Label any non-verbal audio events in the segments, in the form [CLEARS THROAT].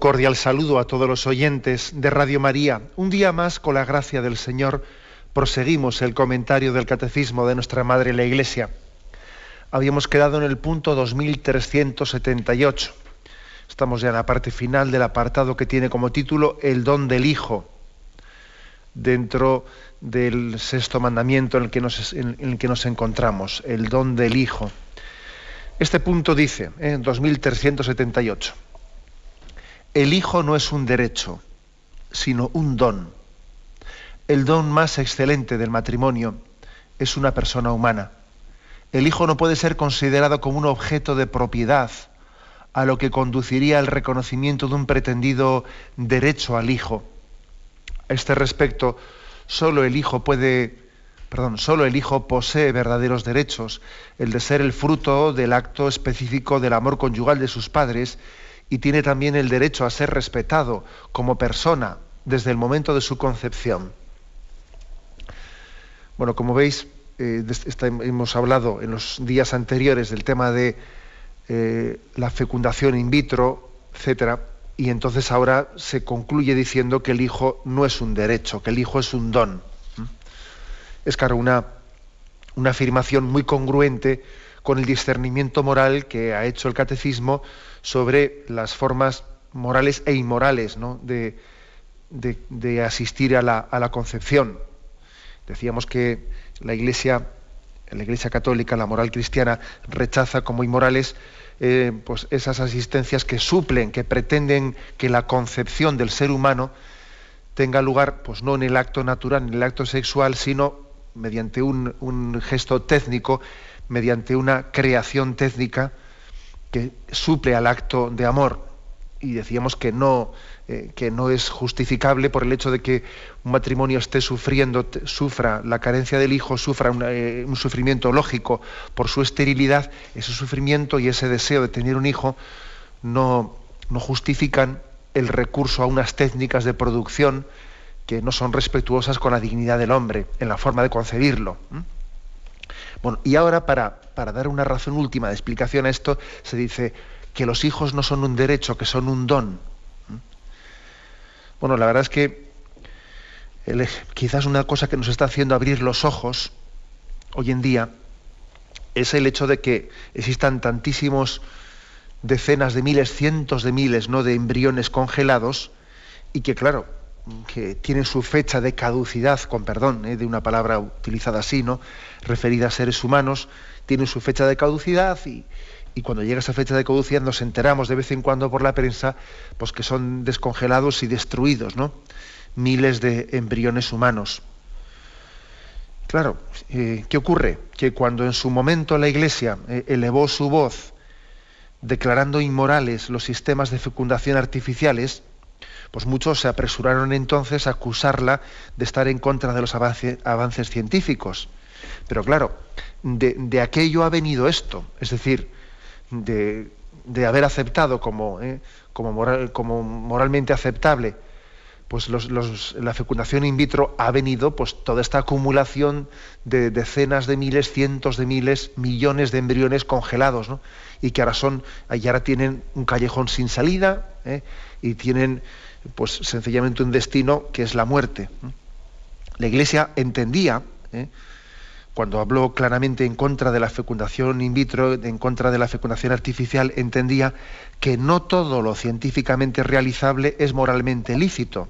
Cordial saludo a todos los oyentes de Radio María. Un día más, con la gracia del Señor, proseguimos el comentario del Catecismo de nuestra Madre la Iglesia. Habíamos quedado en el punto 2378. Estamos ya en la parte final del apartado que tiene como título El don del Hijo, dentro del sexto mandamiento en el que nos, el encontramos, el don del Hijo. Este punto dice, en 2378, el hijo no es un derecho, sino un don. El don más excelente del matrimonio es una persona humana. El hijo no puede ser considerado como un objeto de propiedad, a lo que conduciría el reconocimiento de un pretendido derecho al hijo. A este respecto, solo el hijo puede, perdón, solo el hijo posee verdaderos derechos, el de ser el fruto del acto específico del amor conyugal de sus padres y tiene también el derecho a ser respetado como persona desde el momento de su concepción. Bueno, como veis, eh, hemos hablado en los días anteriores del tema de eh, la fecundación in vitro, etcétera, y entonces ahora se concluye diciendo que el hijo no es un derecho, que el hijo es un don. Es claro, una, una afirmación muy congruente con el discernimiento moral que ha hecho el catecismo sobre las formas morales e inmorales de, asistir a la, concepción. Decíamos que la Iglesia, la Iglesia católica, la moral cristiana, rechaza como inmorales eh, pues esas asistencias que suplen, que pretenden que la concepción del ser humano tenga lugar, pues no en el acto natural, en el acto sexual, sino mediante un gesto técnico, mediante una creación técnica que suple al acto de amor. Y decíamos que no, eh, que no es justificable por el hecho de que un matrimonio esté sufriendo, sufra la carencia del hijo, sufra eh, un sufrimiento lógico por su esterilidad, ese sufrimiento y ese deseo de tener un hijo no, no justifican el recurso a unas técnicas de producción que no son respetuosas con la dignidad del hombre en la forma de concebirlo. Bueno, y ahora para, para dar una razón última de explicación a esto, se dice que los hijos no son un derecho, que son un don. ¿Mm? Bueno, la verdad es que quizás una cosa que nos está haciendo abrir los ojos hoy en día es el hecho de que existan tantísimos decenas de miles, cientos de miles ¿no? de embriones congelados y que, claro, que tienen su fecha de caducidad, con perdón ¿eh? de una palabra utilizada así, ¿no? referida a seres humanos, tienen su fecha de caducidad y, cuando llega esa fecha de caducidad nos enteramos de vez en cuando por la prensa pues que son descongelados y destruidos, ¿no? Miles de embriones humanos. Claro, eh, ¿qué ocurre? Que cuando en su momento la Iglesia eh, elevó su voz declarando inmorales los sistemas de fecundación artificiales, pues muchos se apresuraron entonces a acusarla de estar en contra de los avances científicos. Pero claro, de, aquello ha venido esto, es decir, de, haber aceptado como, eh, como, moral, como, moralmente aceptable pues la fecundación in vitro ha venido pues toda esta acumulación de decenas de miles, cientos de miles, millones de embriones congelados, ¿no? y que ahora son, y ahora tienen un callejón sin salida ¿eh? y tienen pues sencillamente un destino que es la muerte. La Iglesia entendía ¿eh? cuando habló claramente en contra de la fecundación in vitro, en contra de la fecundación artificial, entendía que no todo lo científicamente realizable es moralmente lícito.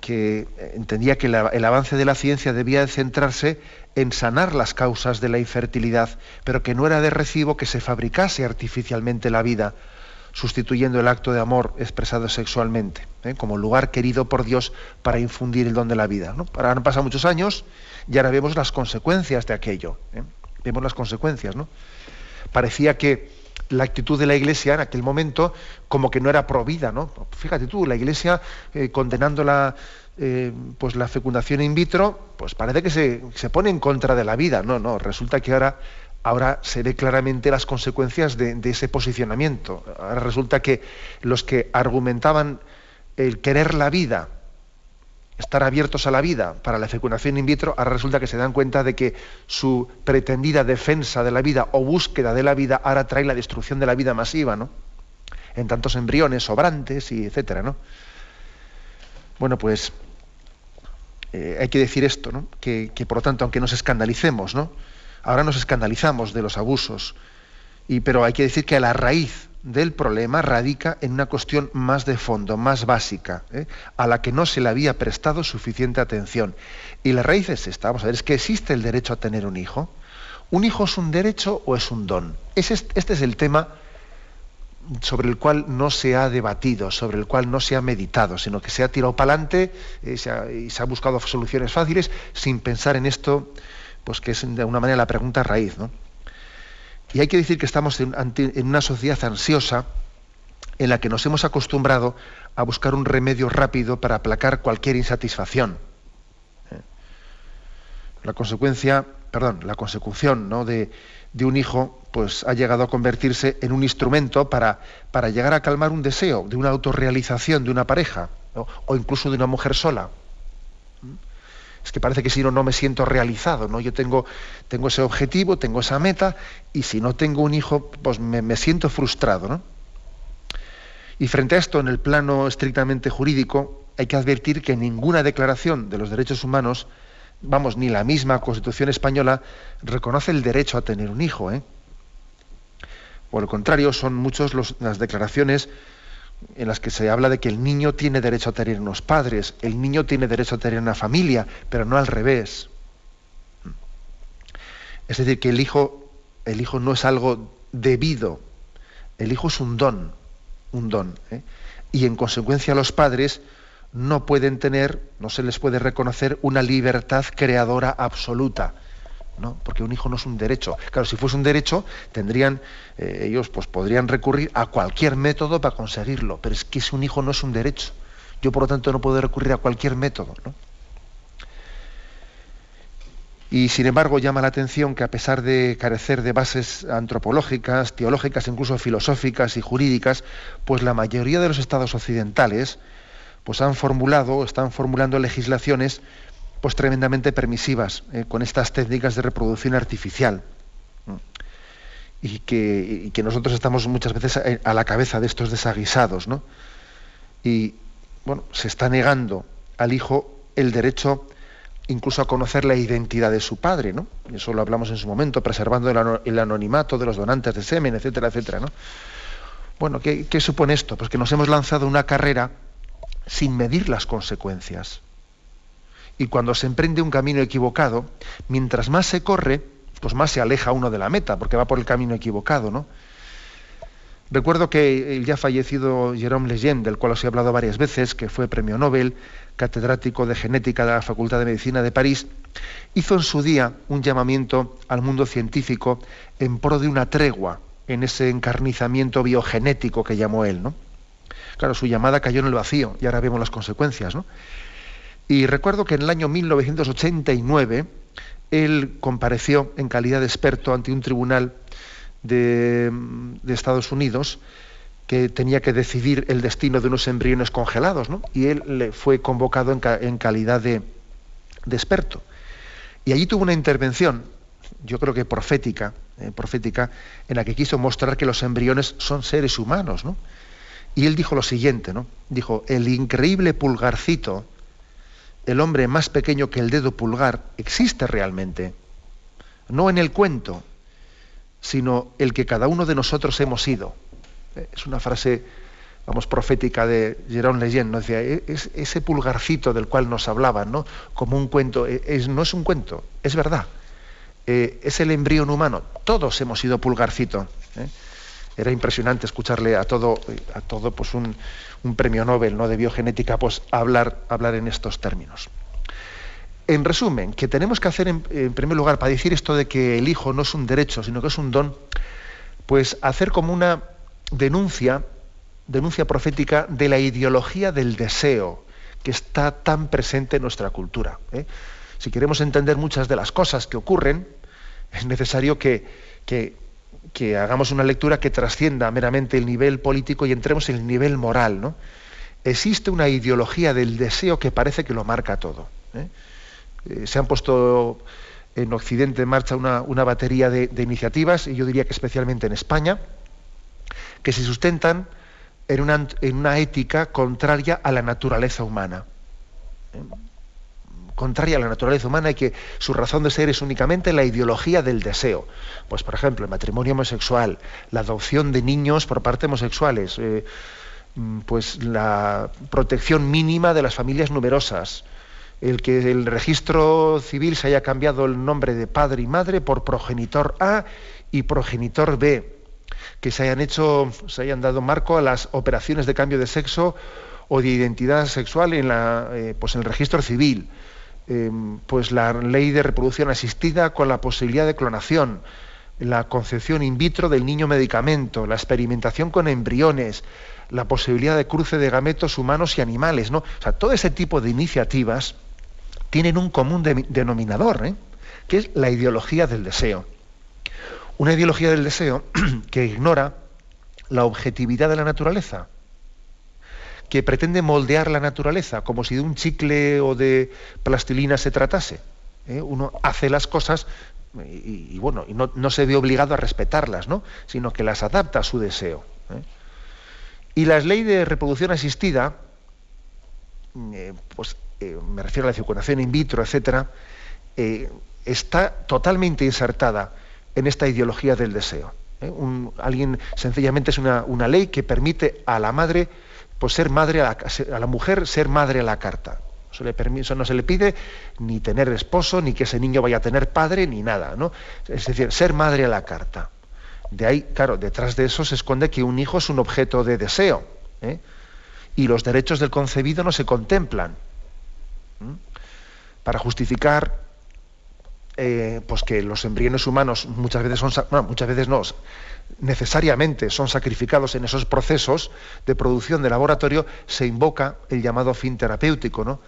Que entendía que el avance de la ciencia debía centrarse en sanar las causas de la infertilidad, pero que no era de recibo que se fabricase artificialmente la vida, sustituyendo el acto de amor expresado sexualmente, ¿eh? como lugar querido por Dios para infundir el don de la vida. ¿no? Ahora han pasado muchos años y ahora vemos las consecuencias de aquello. ¿eh? Vemos las consecuencias. ¿no? Parecía que la actitud de la Iglesia en aquel momento como que no era provida, ¿no? Fíjate tú, la Iglesia eh, condenando la, pues la fecundación in vitro, pues parece que se, se, pone en contra de la vida. No, no, resulta que ahora, ahora se ve claramente las consecuencias de, ese posicionamiento. Ahora resulta que los que argumentaban el querer la vida estar abiertos a la vida para la fecundación in vitro, ahora resulta que se dan cuenta de que su pretendida defensa de la vida o búsqueda de la vida ahora trae la destrucción de la vida masiva, ¿no? En tantos embriones sobrantes y etcétera, ¿no? Bueno, pues eh, hay que decir esto, ¿no? Que, que, por lo tanto, aunque nos escandalicemos, ¿no? Ahora nos escandalizamos de los abusos, y, pero hay que decir que a la raíz del problema radica en una cuestión más de fondo, más básica, ¿eh? a la que no se le había prestado suficiente atención. Y la raíz es esta, vamos a ver, es que existe el derecho a tener un hijo. ¿Un hijo es un derecho o es un don? este es el tema sobre el cual no se ha debatido, sobre el cual no se ha meditado, sino que se ha tirado para adelante eh, y se ha buscado soluciones fáciles sin pensar en esto, pues que es de alguna manera la pregunta raíz, ¿no? Y hay que decir que estamos en, una sociedad ansiosa en la que nos hemos acostumbrado a buscar un remedio rápido para aplacar cualquier insatisfacción. ¿Eh? La consecuencia, perdón, la consecución ¿no? de, un hijo, pues ha llegado a convertirse en un instrumento para, para llegar a calmar un deseo de una autorrealización de una pareja o incluso de una mujer sola es que parece que si no, no me siento realizado, ¿no? Yo tengo, tengo ese objetivo, tengo esa meta, y si no tengo un hijo, pues me, siento frustrado, ¿no? Y frente a esto, en el plano estrictamente jurídico, hay que advertir que ninguna declaración de los derechos humanos, vamos, ni la misma Constitución española, reconoce el derecho a tener un hijo. ¿eh? Por el contrario, son muchas las declaraciones en las que se habla de que el niño tiene derecho a tener unos padres, el niño tiene derecho a tener una familia, pero no al revés. Es decir, que el hijo, el hijo no es algo debido, el hijo es un don, un don. ¿eh? Y en consecuencia los padres no pueden tener, no se les puede reconocer una libertad creadora absoluta porque un hijo no es un derecho. Claro, si fuese un derecho, tendrían, eh, ellos pues podrían recurrir a cualquier método para conseguirlo, pero es que si un hijo no es un derecho. Yo, por lo tanto, no puedo recurrir a cualquier método. Y sin embargo llama la atención que a pesar de carecer de bases antropológicas, teológicas, incluso filosóficas y jurídicas, pues la mayoría de los estados occidentales pues han formulado, están formulando legislaciones pues tremendamente permisivas eh, con estas técnicas de reproducción artificial. Y que, nosotros estamos muchas veces a, la cabeza de estos desaguisados, ¿no? Y bueno, se está negando al hijo el derecho incluso a conocer la identidad de su padre, ¿no? Eso lo hablamos en su momento, preservando el, anonimato de los donantes de semen, etcétera, etcétera, ¿no? Bueno, ¿qué, ¿qué supone esto? Pues que nos hemos lanzado una carrera sin medir las consecuencias. Y cuando se emprende un camino equivocado, mientras más se corre, pues más se aleja uno de la meta, porque va por el camino equivocado, ¿no? Recuerdo que el ya fallecido Jérôme Lejeune, del cual os he hablado varias veces, que fue premio Nobel, catedrático de genética de la Facultad de Medicina de París, hizo en su día un llamamiento al mundo científico en pro de una tregua en ese encarnizamiento biogenético que llamó él, ¿no? Claro, su llamada cayó en el vacío y ahora vemos las consecuencias, ¿no? Y recuerdo que en el año 1989 él compareció en calidad de experto ante un tribunal de, Estados Unidos que tenía que decidir el destino de unos embriones congelados, ¿no? Y él le fue convocado en, calidad de, experto. Y allí tuvo una intervención, yo creo que profética, eh, profética, en la que quiso mostrar que los embriones son seres humanos, ¿no? Y él dijo lo siguiente, ¿no? Dijo, el increíble pulgarcito el hombre más pequeño que el dedo pulgar existe realmente. No en el cuento, sino el que cada uno de nosotros hemos sido. Es una frase, vamos, profética de Jérôme Lejeune, ¿no? Decía, e-, es, ese pulgarcito del cual nos hablaban, ¿no? Como un cuento, e-, no es un cuento, es verdad. Eh, es el embrión humano. Todos hemos sido pulgarcito. ¿eh? Era impresionante escucharle a todo, a todo pues un, un premio Nobel ¿no? de biogenética, pues hablar, hablar en estos términos. En resumen, que tenemos que hacer en, primer lugar, para decir esto de que el hijo no es un derecho, sino que es un don, pues hacer como una denuncia, denuncia profética de la ideología del deseo que está tan presente en nuestra cultura. ¿eh? Si queremos entender muchas de las cosas que ocurren, es necesario que, que, hagamos una lectura que trascienda meramente el nivel político y entremos en el nivel moral. ¿no? Existe una ideología del deseo que parece que lo marca todo. ¿eh? Eh, se han puesto en Occidente en marcha una, batería de, iniciativas, y yo diría que especialmente en España, que se sustentan en una, en una ética contraria a la naturaleza humana. ¿eh? Contraria a la naturaleza humana y que su razón de ser es únicamente la ideología del deseo. Pues, por ejemplo, el matrimonio homosexual, la adopción de niños por parte homosexuales, eh, mm, pues la protección mínima de las familias numerosas, el que el registro civil se haya cambiado el nombre de padre y madre por progenitor A y progenitor B, que se hayan hecho, se hayan dado marco a las operaciones de cambio de sexo o de identidad sexual en, la, eh, pues en el registro civil, em, pues la ley de reproducción asistida con la posibilidad de clonación, la concepción in vitro del niño medicamento, la experimentación con embriones, la posibilidad de cruce de gametos humanos y animales, ¿no? O sea, todo ese tipo de iniciativas tienen un común denominador, ¿eh? que es la ideología del deseo. Una ideología del deseo [CLEARS THROAT] que ignora la objetividad de la naturaleza, que pretende moldear la naturaleza como si de un chicle o de plastilina se tratase. ¿eh? Uno hace las cosas y, bueno, no, se ve obligado a respetarlas, ¿no? sino que las adapta a su deseo. ¿eh? Y la ley de reproducción asistida, pues eh, me refiero a la fecundación in vitro, etcétera, está totalmente insertada en esta ideología del deseo. alguien sencillamente es una, ley que permite a la madre, pues ser madre a la, mujer ser madre a la carta. Eso, le eso no se le pide ni tener esposo, ni que ese niño vaya a tener padre, ni nada, ¿no? Es decir, ser madre a la carta. De ahí, claro, detrás de eso se esconde que un hijo es un objeto de deseo. Y los derechos del concebido no se contemplan para justificar eh, pues que los embriones humanos muchas veces son muchas veces no necesariamente son sacrificados en esos procesos de producción de laboratorio se invoca el llamado fin terapéutico no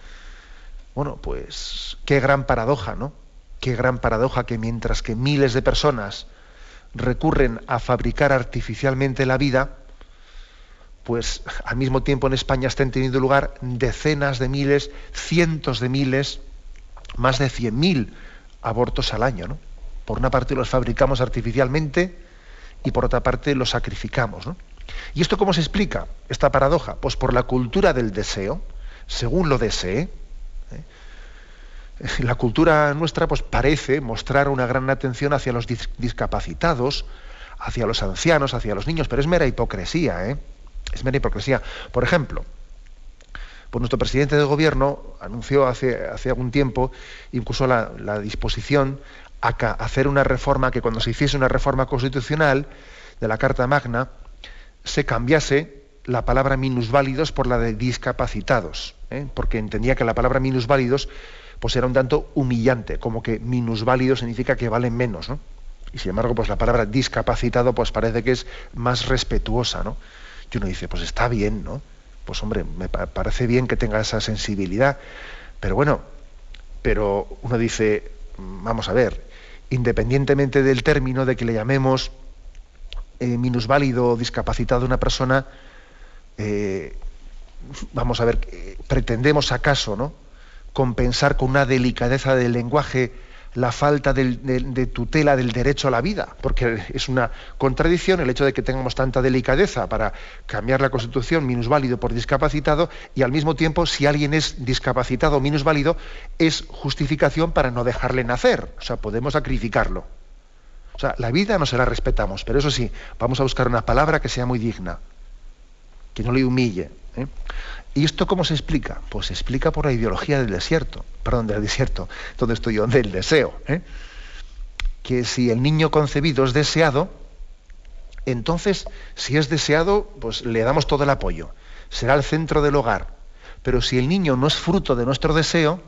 bueno pues qué gran paradoja no qué gran paradoja que mientras que miles de personas recurren a fabricar artificialmente la vida pues al mismo tiempo en España están teniendo lugar decenas de miles, cientos de miles, más de 100.000 abortos al año. ¿no? Por una parte los fabricamos artificialmente y por otra parte los sacrificamos. ¿no? ¿Y esto cómo se explica, esta paradoja? Pues por la cultura del deseo, según lo desee. ¿eh? La cultura nuestra pues, parece mostrar una gran atención hacia los discapacitados, hacia los ancianos, hacia los niños, pero es mera hipocresía. ¿eh? Es mera hipocresía. Por ejemplo, pues nuestro presidente de gobierno anunció hace, hace algún tiempo incluso la, disposición a, hacer una reforma, que cuando se hiciese una reforma constitucional de la Carta Magna, se cambiase la palabra minusválidos por la de discapacitados, ¿eh? porque entendía que la palabra minusválidos pues era un tanto humillante, como que minusválido significa que valen menos, ¿no? Y sin embargo, pues la palabra discapacitado pues parece que es más respetuosa, ¿no? Y uno dice, pues está bien, ¿no? Pues hombre, me parece bien que tenga esa sensibilidad, pero bueno, pero uno dice, vamos a ver, independientemente del término de que le llamemos eh, minusválido o discapacitado a una persona, eh, vamos a ver, pretendemos acaso, ¿no? compensar con una delicadeza del lenguaje la falta de, tutela del derecho a la vida, porque es una contradicción el hecho de que tengamos tanta delicadeza para cambiar la Constitución minusválido por discapacitado y al mismo tiempo si alguien es discapacitado o minusválido es justificación para no dejarle nacer, o sea, podemos sacrificarlo. O sea, la vida no se la respetamos, pero eso sí, vamos a buscar una palabra que sea muy digna, que no le humille. ¿eh? ¿Y esto cómo se explica? Pues se explica por la ideología del desierto, perdón, del desierto, donde estoy yo, del deseo. ¿eh? Que si el niño concebido es deseado, entonces, si es deseado, pues le damos todo el apoyo. Será el centro del hogar. Pero si el niño no es fruto de nuestro deseo,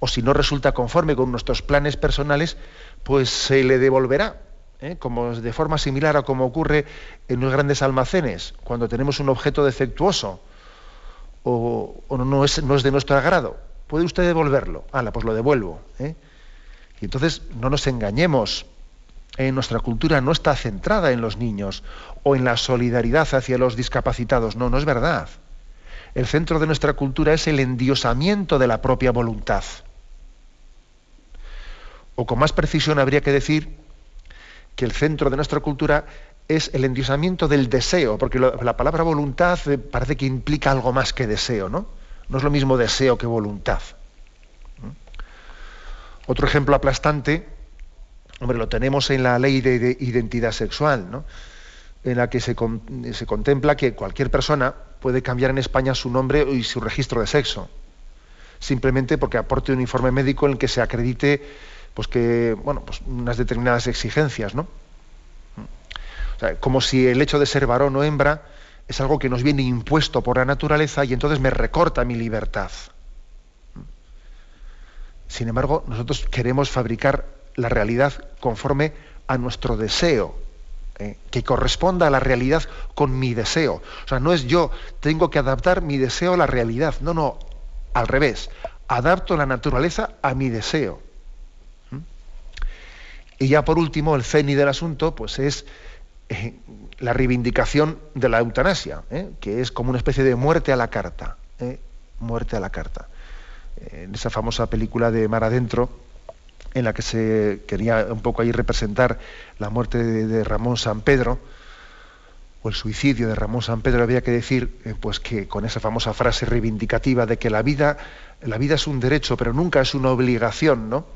o si no resulta conforme con nuestros planes personales, pues se le devolverá ¿eh? como de forma similar a como ocurre en los grandes almacenes, cuando tenemos un objeto defectuoso o, no, es, no, es, de nuestro agrado. ¿Puede usted devolverlo? Hala, pues lo devuelvo. ¿eh? Y entonces no nos engañemos. En nuestra cultura no está centrada en los niños o en la solidaridad hacia los discapacitados. No, no es verdad. El centro de nuestra cultura es el endiosamiento de la propia voluntad. O con más precisión habría que decir que el centro de nuestra cultura es el endiosamiento del deseo, porque la palabra voluntad eh, parece que implica algo más que deseo, ¿no? No es lo mismo deseo que voluntad. Otro ejemplo aplastante, hombre, lo tenemos en la ley de, identidad sexual, ¿no? en la que se, se, contempla que cualquier persona puede cambiar en España su nombre y su registro de sexo, simplemente porque aporte un informe médico en el que se acredite pues que, bueno, pues unas determinadas exigencias, ¿no? Como si el hecho de ser varón o hembra es algo que nos viene impuesto por la naturaleza y entonces me recorta mi libertad. Sin embargo, nosotros queremos fabricar la realidad conforme a nuestro deseo, ¿eh? que corresponda a la realidad con mi deseo. O sea, no es yo, tengo que adaptar mi deseo a la realidad. No, no, al revés. Adapto la naturaleza a mi deseo. Y ya por último, el ceni del asunto, pues es eh, la reivindicación de la eutanasia, ¿eh? que es como una especie de muerte a la carta. ¿eh? Muerte a la carta. En esa famosa película de Mar Adentro, en la que se quería un poco ahí representar la muerte de, Ramón San Pedro, o el suicidio de Ramón San Pedro, había que decir pues que con esa famosa frase reivindicativa de que la vida, la vida es un derecho, pero nunca es una obligación, ¿no?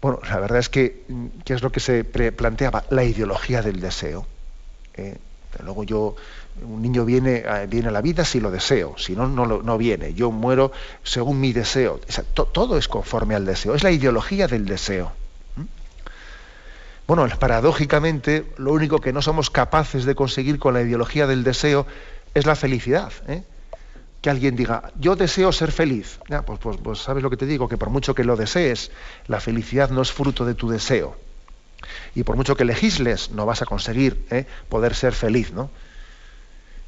Bueno, la verdad es que, ¿qué es lo que se planteaba? La ideología del deseo. Eh, luego yo, un niño viene, viene a la vida si lo deseo, si no, no, viene. Yo muero según mi deseo. todo es conforme al deseo, es la ideología del deseo. ¿Mm? Bueno, paradójicamente, lo único que no somos capaces de conseguir con la ideología del deseo es la felicidad. ¿eh? Que alguien diga, yo deseo ser feliz. pues, pues, pues, sabes lo que te digo, que por mucho que lo desees, la felicidad no es fruto de tu deseo. Y por mucho que legisles, no vas a conseguir ¿eh? poder ser feliz. ¿no?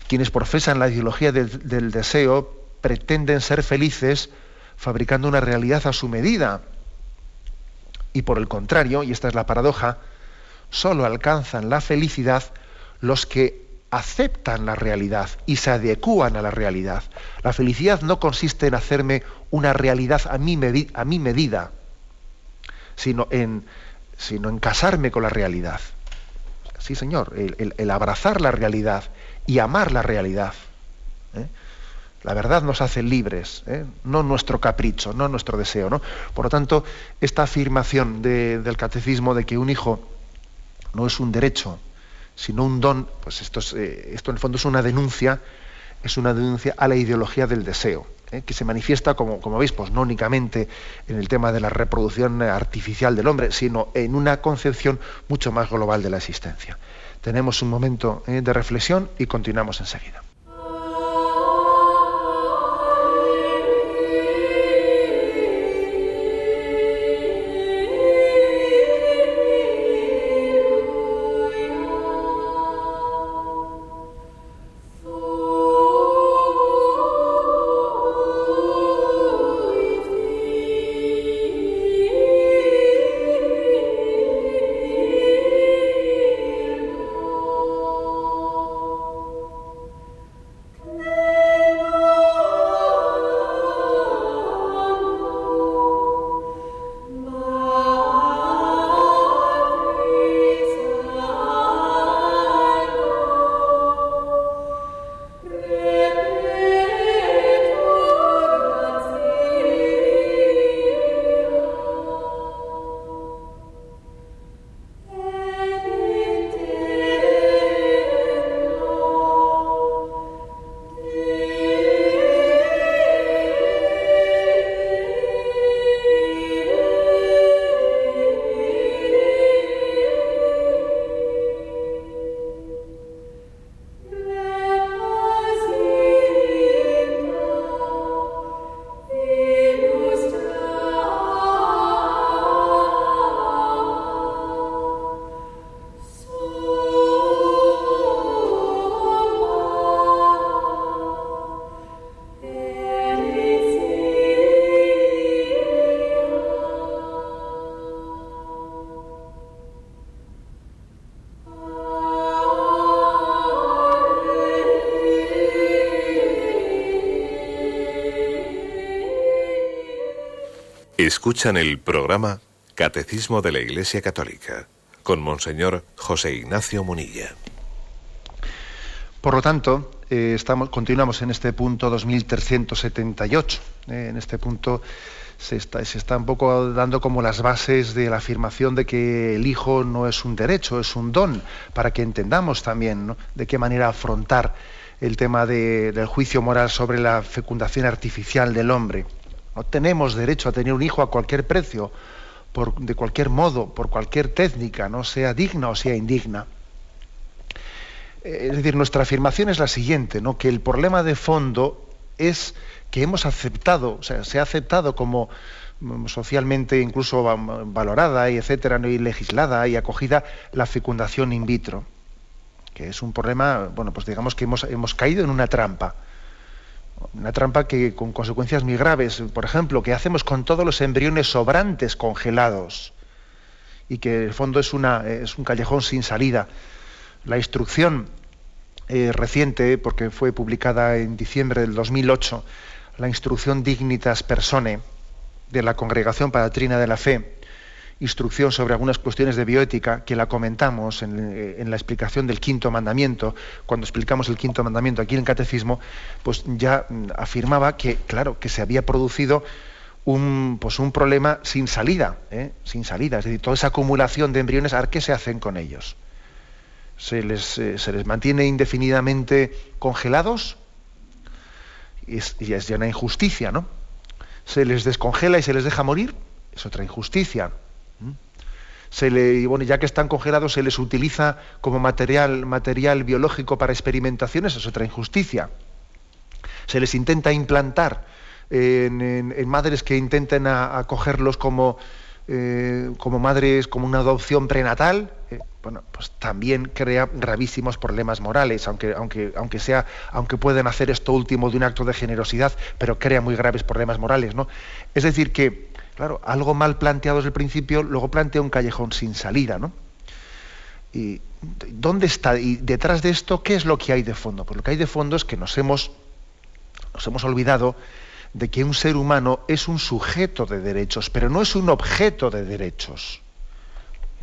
Quienes profesan la ideología del deseo pretenden ser felices fabricando una realidad a su medida. Y por el contrario, y esta es la paradoja, solo alcanzan la felicidad los que aceptan la realidad y se adecúan a la realidad. La felicidad no consiste en hacerme una realidad a mi, medida, sino en, sino en casarme con la realidad. Sí, Señor, el, abrazar la realidad y amar la realidad. ¿eh? La verdad nos hace libres, ¿eh? no nuestro capricho, no nuestro deseo. ¿no? Por lo tanto, esta afirmación del catecismo de que un hijo no es un derecho, sino un don, pues esto, eh, esto en el fondo es una denuncia, es una denuncia a la ideología del deseo, ¿eh? que se manifiesta, como, como veis, pues no únicamente en el tema de la reproducción artificial del hombre, sino en una concepción mucho más global de la existencia. Tenemos un momento ¿eh? de reflexión y continuamos enseguida. Escuchan el programa Catecismo de la Iglesia Católica con Monseñor José Ignacio Munilla. Por lo tanto, eh, estamos, continuamos en este punto 2378. Eh, en este punto se está, se está un poco dando como las bases de la afirmación de que el hijo no es un derecho, es un don, para que entendamos también de qué manera afrontar el tema del juicio moral sobre la fecundación artificial del hombre. No tenemos derecho a tener un hijo a cualquier precio, de cualquier modo, por cualquier técnica, no sea digna o sea indigna. Eh, es decir, nuestra afirmación es la siguiente, ¿no? que el problema de fondo es que hemos aceptado, o sea, se ha aceptado como mm, socialmente incluso valorada y etcétera, y legislada y acogida la fecundación in vitro, que es un problema, bueno, pues digamos que hemos caído en una trampa una trampa que con consecuencias muy graves. Por ejemplo, ¿qué hacemos con todos los embriones sobrantes congelados? Y que en el fondo es, una, es un callejón sin salida. La instrucción eh, reciente, porque fue publicada en diciembre del 2008, la instrucción Dignitas Persone de la Congregación Palatrina de la Fe, instrucción sobre algunas cuestiones de bioética que la comentamos en, la explicación del quinto mandamiento, cuando explicamos el quinto mandamiento aquí en el catecismo, pues ya mm, afirmaba que, claro, que se había producido un, pues un problema sin salida, ¿eh? sin salida, es decir, toda esa acumulación de embriones, a qué se hacen con ellos. ¿Se les, eh, se les mantiene indefinidamente congelados? Es, y es ya una injusticia, ¿no? ¿Se les descongela y se les deja morir? Es otra injusticia se le, bueno, ya que están congelados, se les utiliza como material, material biológico para experimentaciones, es otra injusticia. Se les intenta implantar en, madres que intenten acogerlos como, eh, como madres, como una adopción prenatal, eh, bueno, pues también crea gravísimos problemas morales, aunque, aunque, aunque, sea, aunque pueden hacer esto último de un acto de generosidad, pero crea muy graves problemas morales. ¿no? Es decir, que Claro, algo mal planteado desde el principio, luego plantea un callejón sin salida, ¿no? ¿Y dónde está? Y detrás de esto, ¿qué es lo que hay de fondo? Pues lo que hay de fondo es que nos hemos, nos hemos olvidado de que un ser humano es un sujeto de derechos, pero no es un objeto de derechos.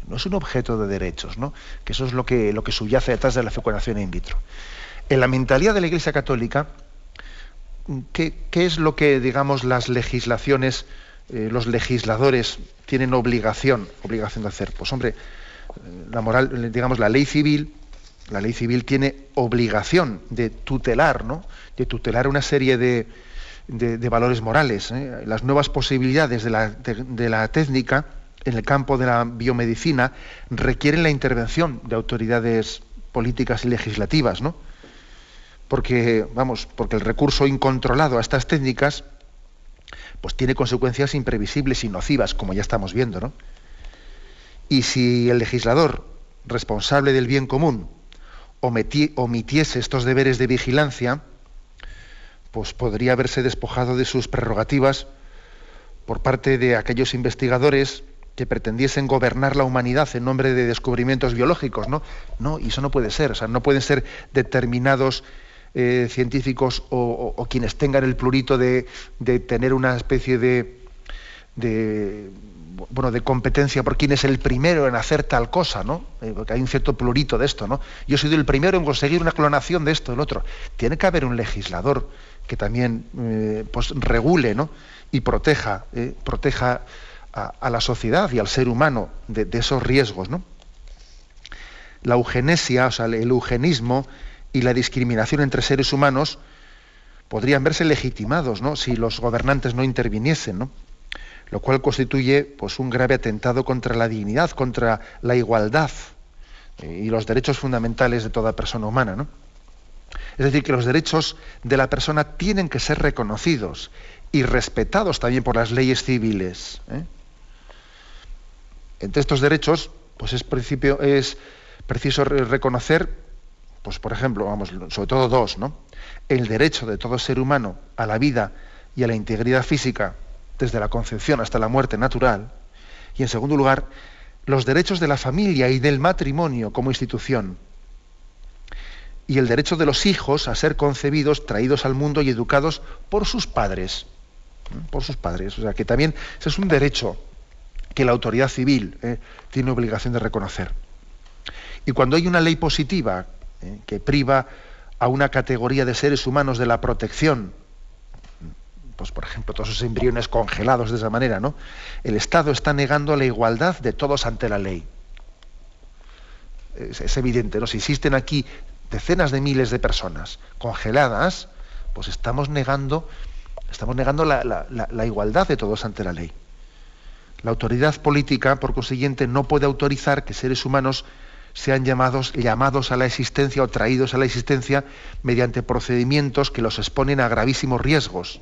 No es un objeto de derechos, ¿no? Que eso es lo que, lo que subyace detrás de la fecundación in vitro. En la mentalidad de la Iglesia Católica, ¿qué, qué es lo que, digamos, las legislaciones eh, los legisladores tienen obligación, obligación de hacer? Pues hombre, eh, la moral, digamos, la ley civil, la ley civil tiene obligación de tutelar, ¿no? De tutelar una serie de, valores morales. ¿eh? Las nuevas posibilidades de la, de la técnica en el campo de la biomedicina requieren la intervención de autoridades políticas y legislativas, ¿no? Porque, vamos, porque el recurso incontrolado a estas técnicas pues tiene consecuencias imprevisibles y nocivas, como ya estamos viendo, ¿no? Y si el legislador, responsable del bien común, omitiese estos deberes de vigilancia, pues podría haberse despojado de sus prerrogativas por parte de aquellos investigadores que pretendiesen gobernar la humanidad en nombre de descubrimientos biológicos, ¿no? No, y eso no puede ser, o sea, no pueden ser determinados eh, científicos o, quienes tengan el plurito de, tener una especie de, bueno, de competencia por quién es el primero en hacer tal cosa, ¿no? Eh, porque hay un cierto plurito de esto, ¿no? Yo sido el primero en conseguir una clonación de esto, del otro. Tiene que haber un legislador que también eh, pues regule, ¿no? Y proteja, proteja a, la sociedad y al ser humano de, de esos riesgos, ¿no? La eugenesia, o sea, el eugenismo, y la discriminación entre seres humanos podrían verse legitimados ¿no? si los gobernantes no interviniesen, ¿no? lo cual constituye pues, un grave atentado contra la dignidad, contra la igualdad eh, y los derechos fundamentales de toda persona humana. ¿no? Es decir, que los derechos de la persona tienen que ser reconocidos y respetados también por las leyes civiles. ¿eh? Entre estos derechos, pues es, principio, es preciso reconocer pues por ejemplo, vamos, sobre todo dos, ¿no? El derecho de todo ser humano a la vida y a la integridad física desde la concepción hasta la muerte natural. Y en segundo lugar, los derechos de la familia y del matrimonio como institución. Y el derecho de los hijos a ser concebidos, traídos al mundo y educados por sus padres. por sus padres. O sea que también ese es un derecho que la autoridad civil ¿eh? tiene obligación de reconocer. Y cuando hay una ley positiva ¿eh? que priva a una categoría de seres humanos de la protección, pues por ejemplo todos esos embriones congelados de esa manera, ¿no? El Estado está negando la igualdad de todos ante la ley. Es, evidente, ¿no? Si existen aquí decenas de miles de personas congeladas, pues estamos negando, estamos negando la, igualdad de todos ante la ley. La autoridad política, por consiguiente, no puede autorizar que seres humanos sean llamados, llamados a la existencia o traídos a la existencia mediante procedimientos que los exponen a gravísimos riesgos.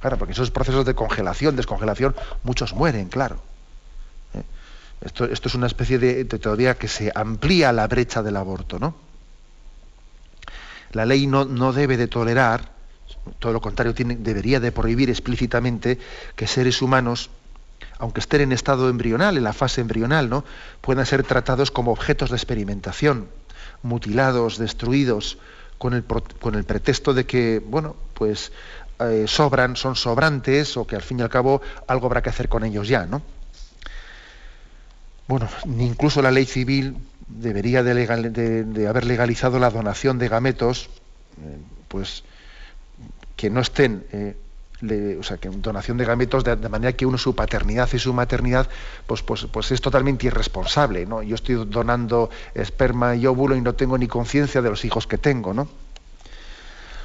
Claro, porque esos procesos de congelación, descongelación, muchos mueren, claro. ¿Eh? Esto, esto, es una especie de, todavía que se amplía la brecha del aborto, ¿no? La ley no, no debe de tolerar, todo lo contrario, debería de prohibir explícitamente que seres humanos, aunque estén en estado embrional, en la fase embrional, ¿no? puedan ser tratados como objetos de experimentación, mutilados, destruidos, con el, pretexto de que, bueno, pues eh, sobran, son sobrantes, o que al fin y al cabo algo habrá que hacer con ellos ya, ¿no? Bueno, incluso la ley civil debería de, haber legalizado la donación de gametos, eh, pues que no estén, eh, o sea, que donación de gametos de, manera que uno su paternidad y su maternidad, pues, pues, pues es totalmente irresponsable, ¿no? Yo estoy donando esperma y óvulo y no tengo ni conciencia de los hijos que tengo, ¿no?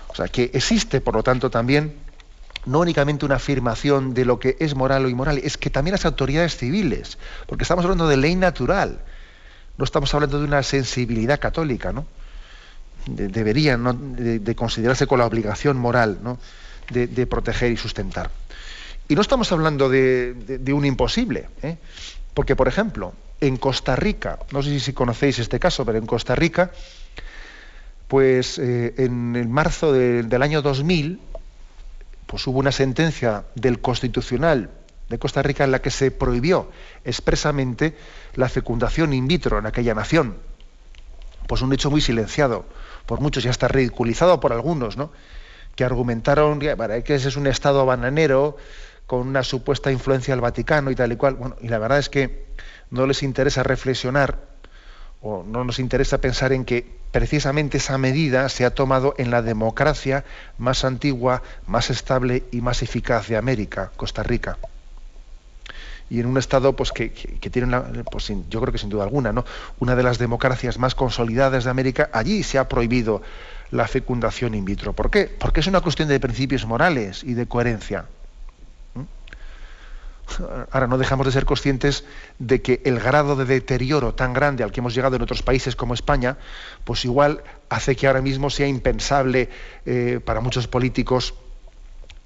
O sea, que existe, por lo tanto, también no únicamente una afirmación de lo que es moral o inmoral, es que también las autoridades civiles, porque estamos hablando de ley natural, no estamos hablando de una sensibilidad católica, ¿no? deberían de, considerarse con la obligación moral ¿no? De, proteger y sustentar. Y no estamos hablando de, un imposible, ¿eh? porque, por ejemplo, en Costa Rica, no sé si conocéis este caso, pero en Costa Rica, pues eh, en el marzo del año 2000, pues hubo una sentencia del Constitucional de Costa Rica en la que se prohibió expresamente la fecundación in vitro en aquella nación. Pues un hecho muy silenciado por muchos y hasta ridiculizado por algunos, ¿no? Que argumentaron que ese es un estado bananero con una supuesta influencia del Vaticano y tal y cual. Bueno, y la verdad es que no les interesa reflexionar o no nos interesa pensar en que precisamente esa medida se ha tomado en la democracia más antigua, más estable y más eficaz de América, Costa Rica y en un estado pues que, tiene pues, yo creo que sin duda alguna no una de las democracias más consolidadas de América allí se ha prohibido la fecundación in vitro ¿por qué? porque es una cuestión de principios morales y de coherencia ¿Mm? Ahora no dejamos de ser conscientes de que el grado de deterioro tan grande al que hemos llegado en otros países como España, pues igual hace que ahora mismo sea impensable eh, para muchos políticos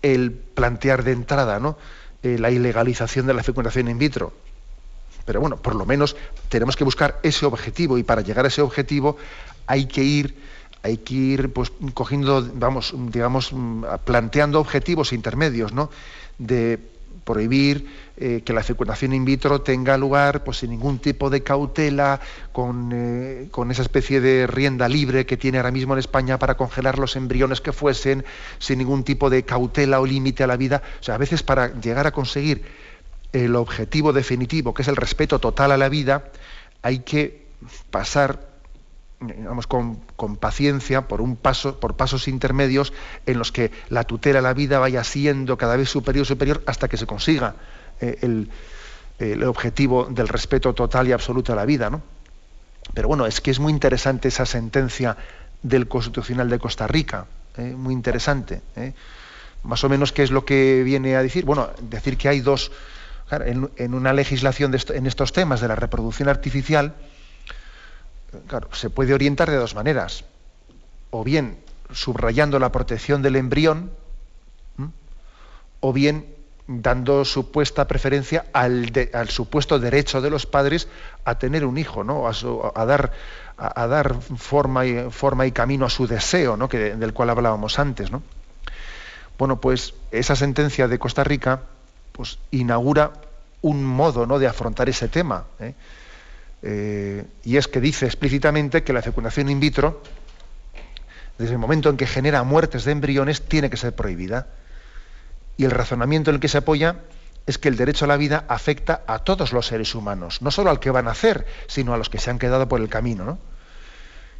el plantear de entrada, ¿no? Eh, la ilegalización de la fecundación in vitro. Pero bueno, por lo menos tenemos que buscar ese objetivo y para llegar a ese objetivo hay que ir, hay que ir pues, cogiendo, vamos, digamos, planteando objetivos intermedios, ¿no? De prohibir eh, que la fecundación in vitro tenga lugar pues, sin ningún tipo de cautela, con, eh, con, esa especie de rienda libre que tiene ahora mismo en España para congelar los embriones que fuesen, sin ningún tipo de cautela o límite a la vida. O sea, a veces para llegar a conseguir el objetivo definitivo, que es el respeto total a la vida, hay que pasar digamos, con, con, paciencia por un paso, por pasos intermedios en los que la tutela la vida vaya siendo cada vez superior, superior, hasta que se consiga eh, el, el, objetivo del respeto total y absoluto a la vida, ¿no? Pero bueno, es que es muy interesante esa sentencia del Constitucional de Costa Rica, ¿eh? muy interesante. ¿eh? Más o menos, ¿qué es lo que viene a decir? Bueno, decir que hay dos, en, en, una legislación de en estos temas de la reproducción artificial, claro, se puede orientar de dos maneras. O bien subrayando la protección del embrión, o bien dando supuesta preferencia al, supuesto derecho de los padres a tener un hijo, ¿no? a, dar, forma, y, camino a su deseo, ¿no? que, del cual hablábamos antes. ¿no? Bueno, pues esa sentencia de Costa Rica pues, inaugura un modo ¿no? de afrontar ese tema. ¿eh? Eh, y es que dice explícitamente que la fecundación in vitro, desde el momento en que genera muertes de embriones, tiene que ser prohibida. Y el razonamiento en el que se apoya es que el derecho a la vida afecta a todos los seres humanos, no solo al que van a nacer, sino a los que se han quedado por el camino.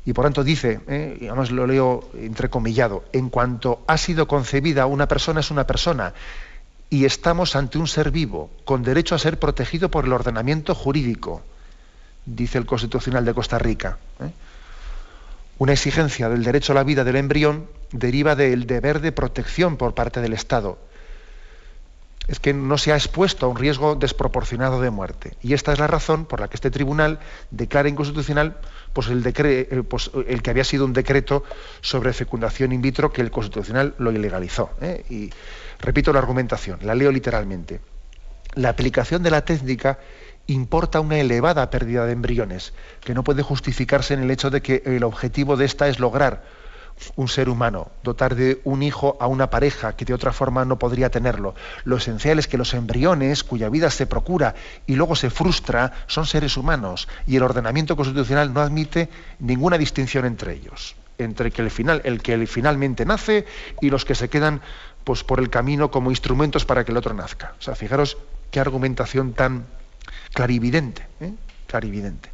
Y por tanto dice, ¿eh? y además lo leo entrecomillado, en cuanto ha sido concebida una persona es una persona, y estamos ante un ser vivo, con derecho a ser protegido por el ordenamiento jurídico, dice el Constitucional de Costa Rica. ¿eh? Una exigencia del derecho a la vida del embrión deriva del deber de protección por parte del Estado es que no se ha expuesto a un riesgo desproporcionado de muerte. Y esta es la razón por la que este tribunal declara inconstitucional pues el, eh, pues el que había sido un decreto sobre fecundación in vitro que el constitucional lo ilegalizó. ¿eh? Y repito la argumentación, la leo literalmente. La aplicación de la técnica importa una elevada pérdida de embriones, que no puede justificarse en el hecho de que el objetivo de esta es lograr un ser humano, dotar de un hijo a una pareja que de otra forma no podría tenerlo. Lo esencial es que los embriones, cuya vida se procura y luego se frustra, son seres humanos y el ordenamiento constitucional no admite ninguna distinción entre ellos, entre que el, el que finalmente nace y los que se quedan pues, por el camino como instrumentos para que el otro nazca. O sea, fijaros qué argumentación tan clarividente, ¿eh? clarividente.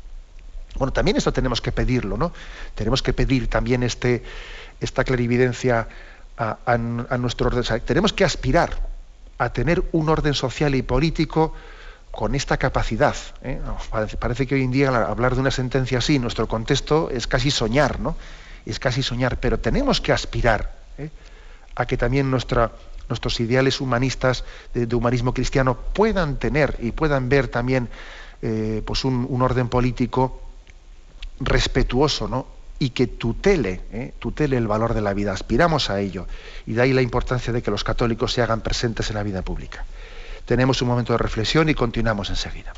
Bueno, también esto tenemos que pedirlo, ¿no? Tenemos que pedir también este, esta clarividencia a, nuestro orden. tenemos que aspirar a tener un orden social y político con esta capacidad. ¿eh? Parece, que hoy en día hablar de una sentencia así, nuestro contexto, es casi soñar, ¿no? Es casi soñar, pero tenemos que aspirar ¿eh? a que también nuestra, nuestros ideales humanistas de, humanismo cristiano puedan tener y puedan ver también eh, pues un, orden político respetuoso, ¿no? y que tutele, ¿eh? tutele el valor de la vida. Aspiramos a ello. Y de ahí la importancia de que los católicos se hagan presentes en la vida pública. Tenemos un momento de reflexión y continuamos enseguida.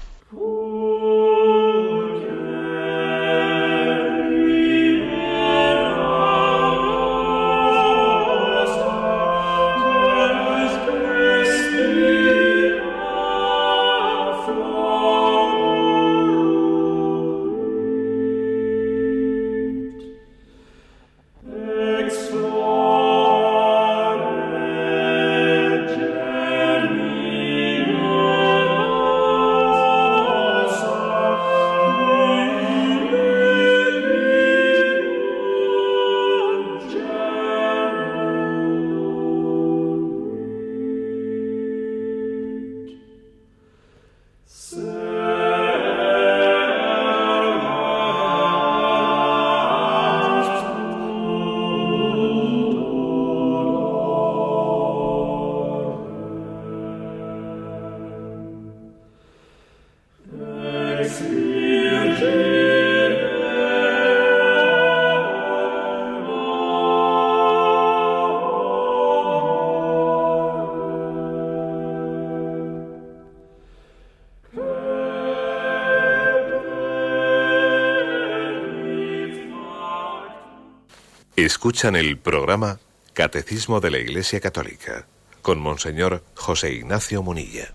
Escuchan el programa Catecismo de la Iglesia Católica con Monseñor José Ignacio Munilla.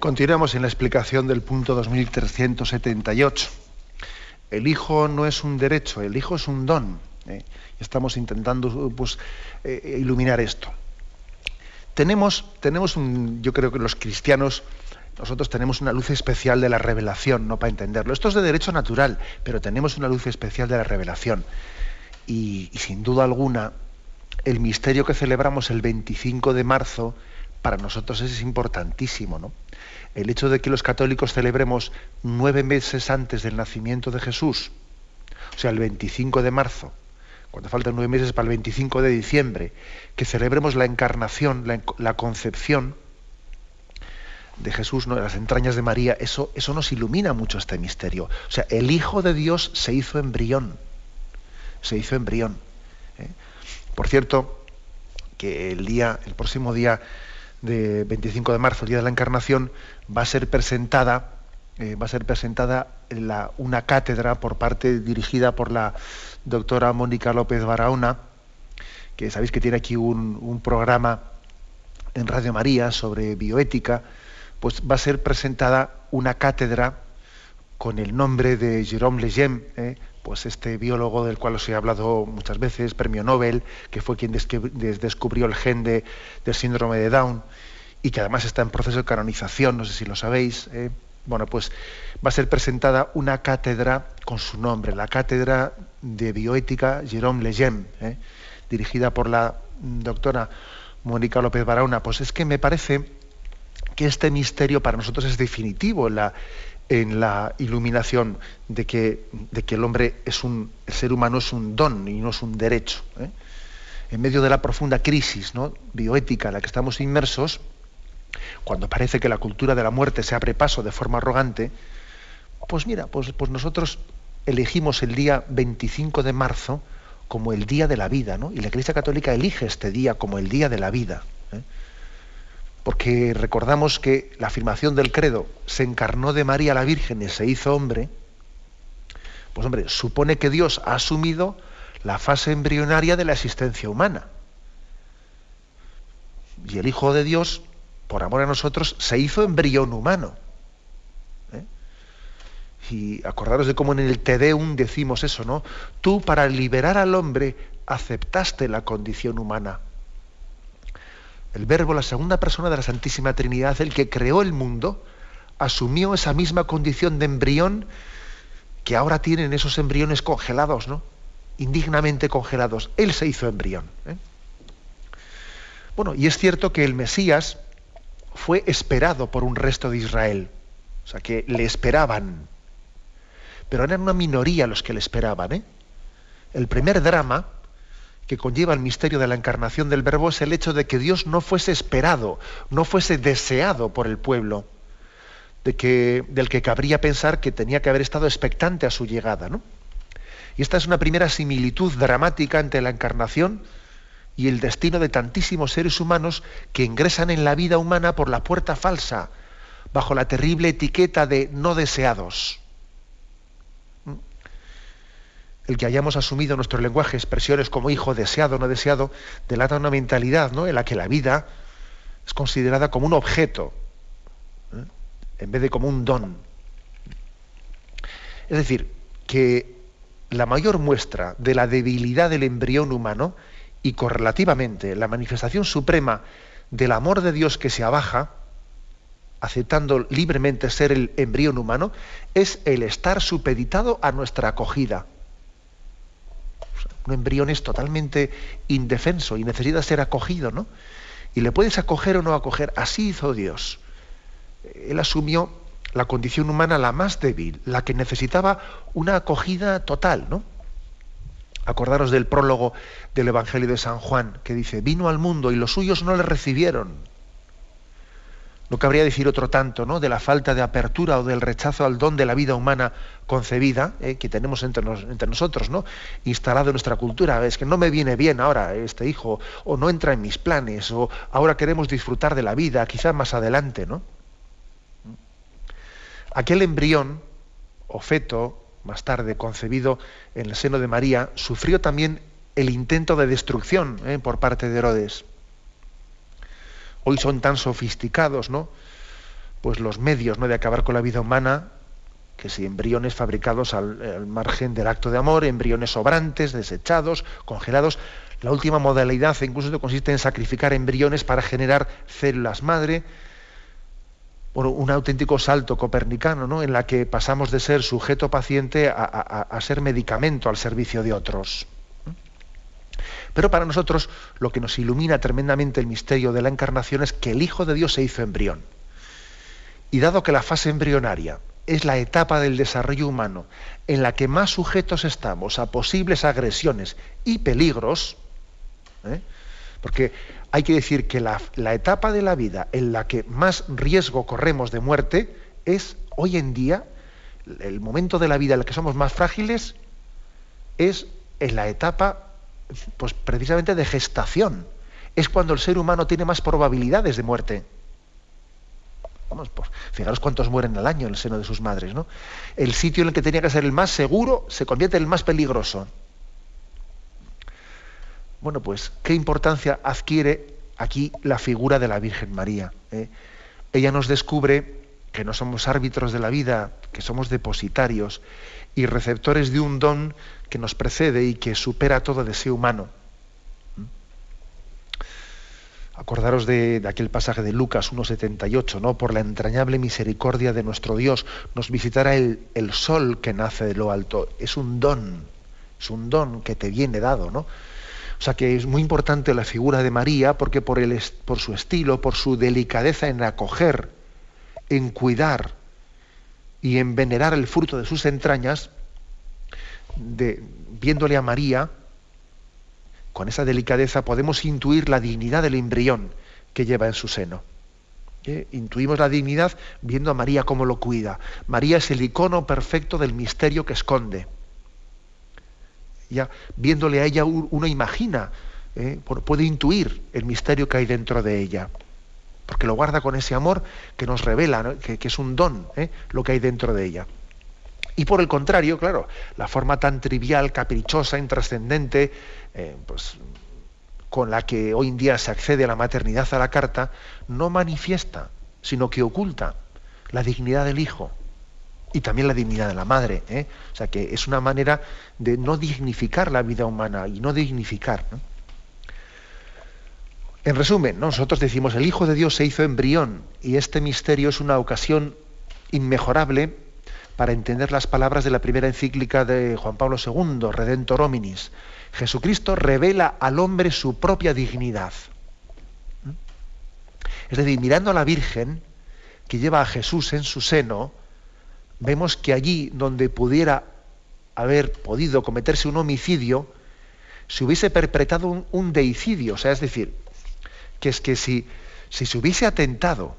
Continuamos en la explicación del punto 2378. El hijo no es un derecho, el hijo es un don. ¿eh? Estamos intentando pues, eh, iluminar esto. Tenemos, tenemos un, yo creo que los cristianos, nosotros tenemos una luz especial de la revelación, no para entenderlo. Esto es de derecho natural, pero tenemos una luz especial de la revelación y, sin duda alguna el misterio que celebramos el 25 de marzo para nosotros es importantísimo. ¿no? El hecho de que los católicos celebremos nueve meses antes del nacimiento de Jesús, o sea, el 25 de marzo, cuando faltan nueve meses para el 25 de diciembre, que celebremos la encarnación, la, concepción de Jesús, ¿no? las entrañas de María, eso, eso nos ilumina mucho este misterio. O sea, el Hijo de Dios se hizo embrión se hizo embrión. ¿eh? Por cierto, que el día, el próximo día de 25 de marzo, el día de la Encarnación, va a ser presentada, eh, va a ser presentada la, una cátedra por parte dirigida por la doctora Mónica López Barahona, que sabéis que tiene aquí un, programa en Radio María sobre bioética, pues va a ser presentada una cátedra con el nombre de Jérôme ¿eh? Pues este biólogo del cual os he hablado muchas veces, premio Nobel, que fue quien descubrió el gen de, del síndrome de Down y que además está en proceso de canonización, no sé si lo sabéis. ¿eh? Bueno, pues va a ser presentada una cátedra con su nombre, la Cátedra de Bioética Jérôme Lejeune, ¿eh? dirigida por la doctora Mónica López Barahona. Pues es que me parece que este misterio para nosotros es definitivo la, en la iluminación de que, el hombre es un, ser humano es un don y no es un derecho. ¿eh? En medio de la profunda crisis ¿no? bioética en la que estamos inmersos, cuando parece que la cultura de la muerte se abre paso de forma arrogante, pues mira, pues, pues nosotros elegimos el día 25 de marzo como el día de la vida, ¿no? Y la Iglesia Católica elige este día como el día de la vida. Porque recordamos que la afirmación del credo se encarnó de María la Virgen y se hizo hombre, pues hombre, supone que Dios ha asumido la fase embrionaria de la existencia humana. Y el Hijo de Dios por amor a nosotros, se hizo embrión humano. ¿eh? Y acordaros de cómo en el Te Deum decimos eso, ¿no? Tú para liberar al hombre aceptaste la condición humana. El verbo, la segunda persona de la Santísima Trinidad, el que creó el mundo, asumió esa misma condición de embrión que ahora tienen esos embriones congelados, ¿no? Indignamente congelados. Él se hizo embrión. ¿eh? Bueno, y es cierto que el Mesías, fue esperado por un resto de Israel. O sea, que le esperaban. Pero eran una minoría los que le esperaban. ¿eh? El primer drama que conlleva el misterio de la encarnación del Verbo es el hecho de que Dios no fuese esperado, no fuese deseado por el pueblo, de del que cabría pensar que tenía que haber estado expectante a su llegada. ¿no? Y esta es una primera similitud dramática ante la encarnación y el destino de tantísimos seres humanos que ingresan en la vida humana por la puerta falsa, bajo la terrible etiqueta de no deseados. ¿Mm? El que hayamos asumido nuestro lenguaje expresiones como hijo deseado, no deseado, delata una mentalidad ¿no? en la que la vida es considerada como un objeto, ¿eh? en vez de como un don. Es decir, que la mayor muestra de la debilidad del embrión humano y correlativamente la manifestación suprema del amor de Dios que se abaja, aceptando libremente ser el embrión humano, es el estar supeditado a nuestra acogida. Un embrión es totalmente indefenso y necesita ser acogido, ¿no? Y le puedes acoger o no acoger, así hizo Dios. Él asumió la condición humana la más débil, la que necesitaba una acogida total, ¿no? Acordaros del prólogo del Evangelio de San Juan, que dice, vino al mundo y los suyos no le recibieron. No cabría decir otro tanto, ¿no? De la falta de apertura o del rechazo al don de la vida humana concebida eh, que tenemos entre, nosotros, ¿no? Instalado en nuestra cultura. Es que no me viene bien ahora este hijo, o no entra en mis planes, o ahora queremos disfrutar de la vida, quizás más adelante, ¿no? Aquel embrión o feto más tarde concebido en el seno de María, sufrió también el intento de destrucción ¿eh? por parte de Herodes. Hoy son tan sofisticados, ¿no? Pues los medios ¿no? de acabar con la vida humana, que si embriones fabricados al, margen del acto de amor, embriones sobrantes, desechados, congelados. La última modalidad incluso consiste en sacrificar embriones para generar células madre, un auténtico salto copernicano, ¿no? en la que pasamos de ser sujeto paciente a, ser medicamento al servicio de otros. Pero para nosotros lo que nos ilumina tremendamente el misterio de la encarnación es que el Hijo de Dios se hizo embrión. Y dado que la fase embrionaria es la etapa del desarrollo humano en la que más sujetos estamos a posibles agresiones y peligros, ¿eh? porque hay que decir que la, etapa de la vida en la que más riesgo corremos de muerte es hoy en día, el momento de la vida en el que somos más frágiles, es en la etapa, pues precisamente de gestación. Es cuando el ser humano tiene más probabilidades de muerte. Vamos, pues, fijaros cuántos mueren al año en el seno de sus madres, ¿no? El sitio en el que tenía que ser el más seguro se convierte en el más peligroso. Bueno, pues, ¿qué importancia adquiere aquí la figura de la Virgen María? Eh? Ella nos descubre que no somos árbitros de la vida, que somos depositarios y receptores de un don que nos precede y que supera todo deseo humano. Acordaros de, aquel pasaje de Lucas 1.78, ¿no? Por la entrañable misericordia de nuestro Dios nos visitará el, el, sol que nace de lo alto. Es un don, es un don que te viene dado, ¿no? O sea que es muy importante la figura de María porque por, el, por su estilo, por su delicadeza en acoger, en cuidar y en venerar el fruto de sus entrañas, de, viéndole a María, con esa delicadeza podemos intuir la dignidad del embrión que lleva en su seno. ¿Eh? Intuimos la dignidad viendo a María cómo lo cuida. María es el icono perfecto del misterio que esconde ya viéndole a ella uno imagina, ¿eh? puede intuir el misterio que hay dentro de ella, porque lo guarda con ese amor que nos revela, que, es un don ¿eh? lo que hay dentro de ella. Y por el contrario, claro, la forma tan trivial, caprichosa, intrascendente, eh, pues, con la que hoy en día se accede a la maternidad a la carta, no manifiesta, sino que oculta la dignidad del hijo, y también la dignidad de la madre. ¿eh? O sea que es una manera de no dignificar la vida humana y no dignificar. En resumen, nosotros decimos el Hijo de Dios se hizo embrión y este misterio es una ocasión inmejorable para entender las palabras de la primera encíclica de Juan Pablo II, Redentor Hominis. Jesucristo revela al hombre su propia dignidad. Es decir, mirando a la Virgen que lleva a Jesús en su seno, vemos que allí donde pudiera haber podido cometerse un homicidio, se hubiese perpetrado un, deicidio. O sea, es decir, que es que si, si se hubiese atentado,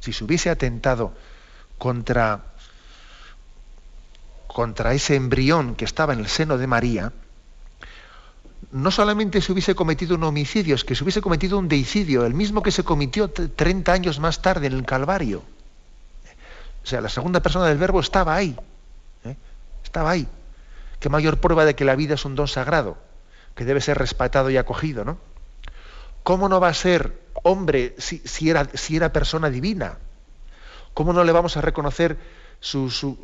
si se hubiese atentado contra, contra ese embrión que estaba en el seno de María, no solamente se hubiese cometido un homicidio, es que se hubiese cometido un deicidio, el mismo que se cometió 30 años más tarde en el Calvario. O sea, la segunda persona del verbo estaba ahí. ¿eh? Estaba ahí. Qué mayor prueba de que la vida es un don sagrado, que debe ser respetado y acogido, ¿no? ¿Cómo no va a ser hombre si, era, persona divina? ¿Cómo no le vamos a reconocer su,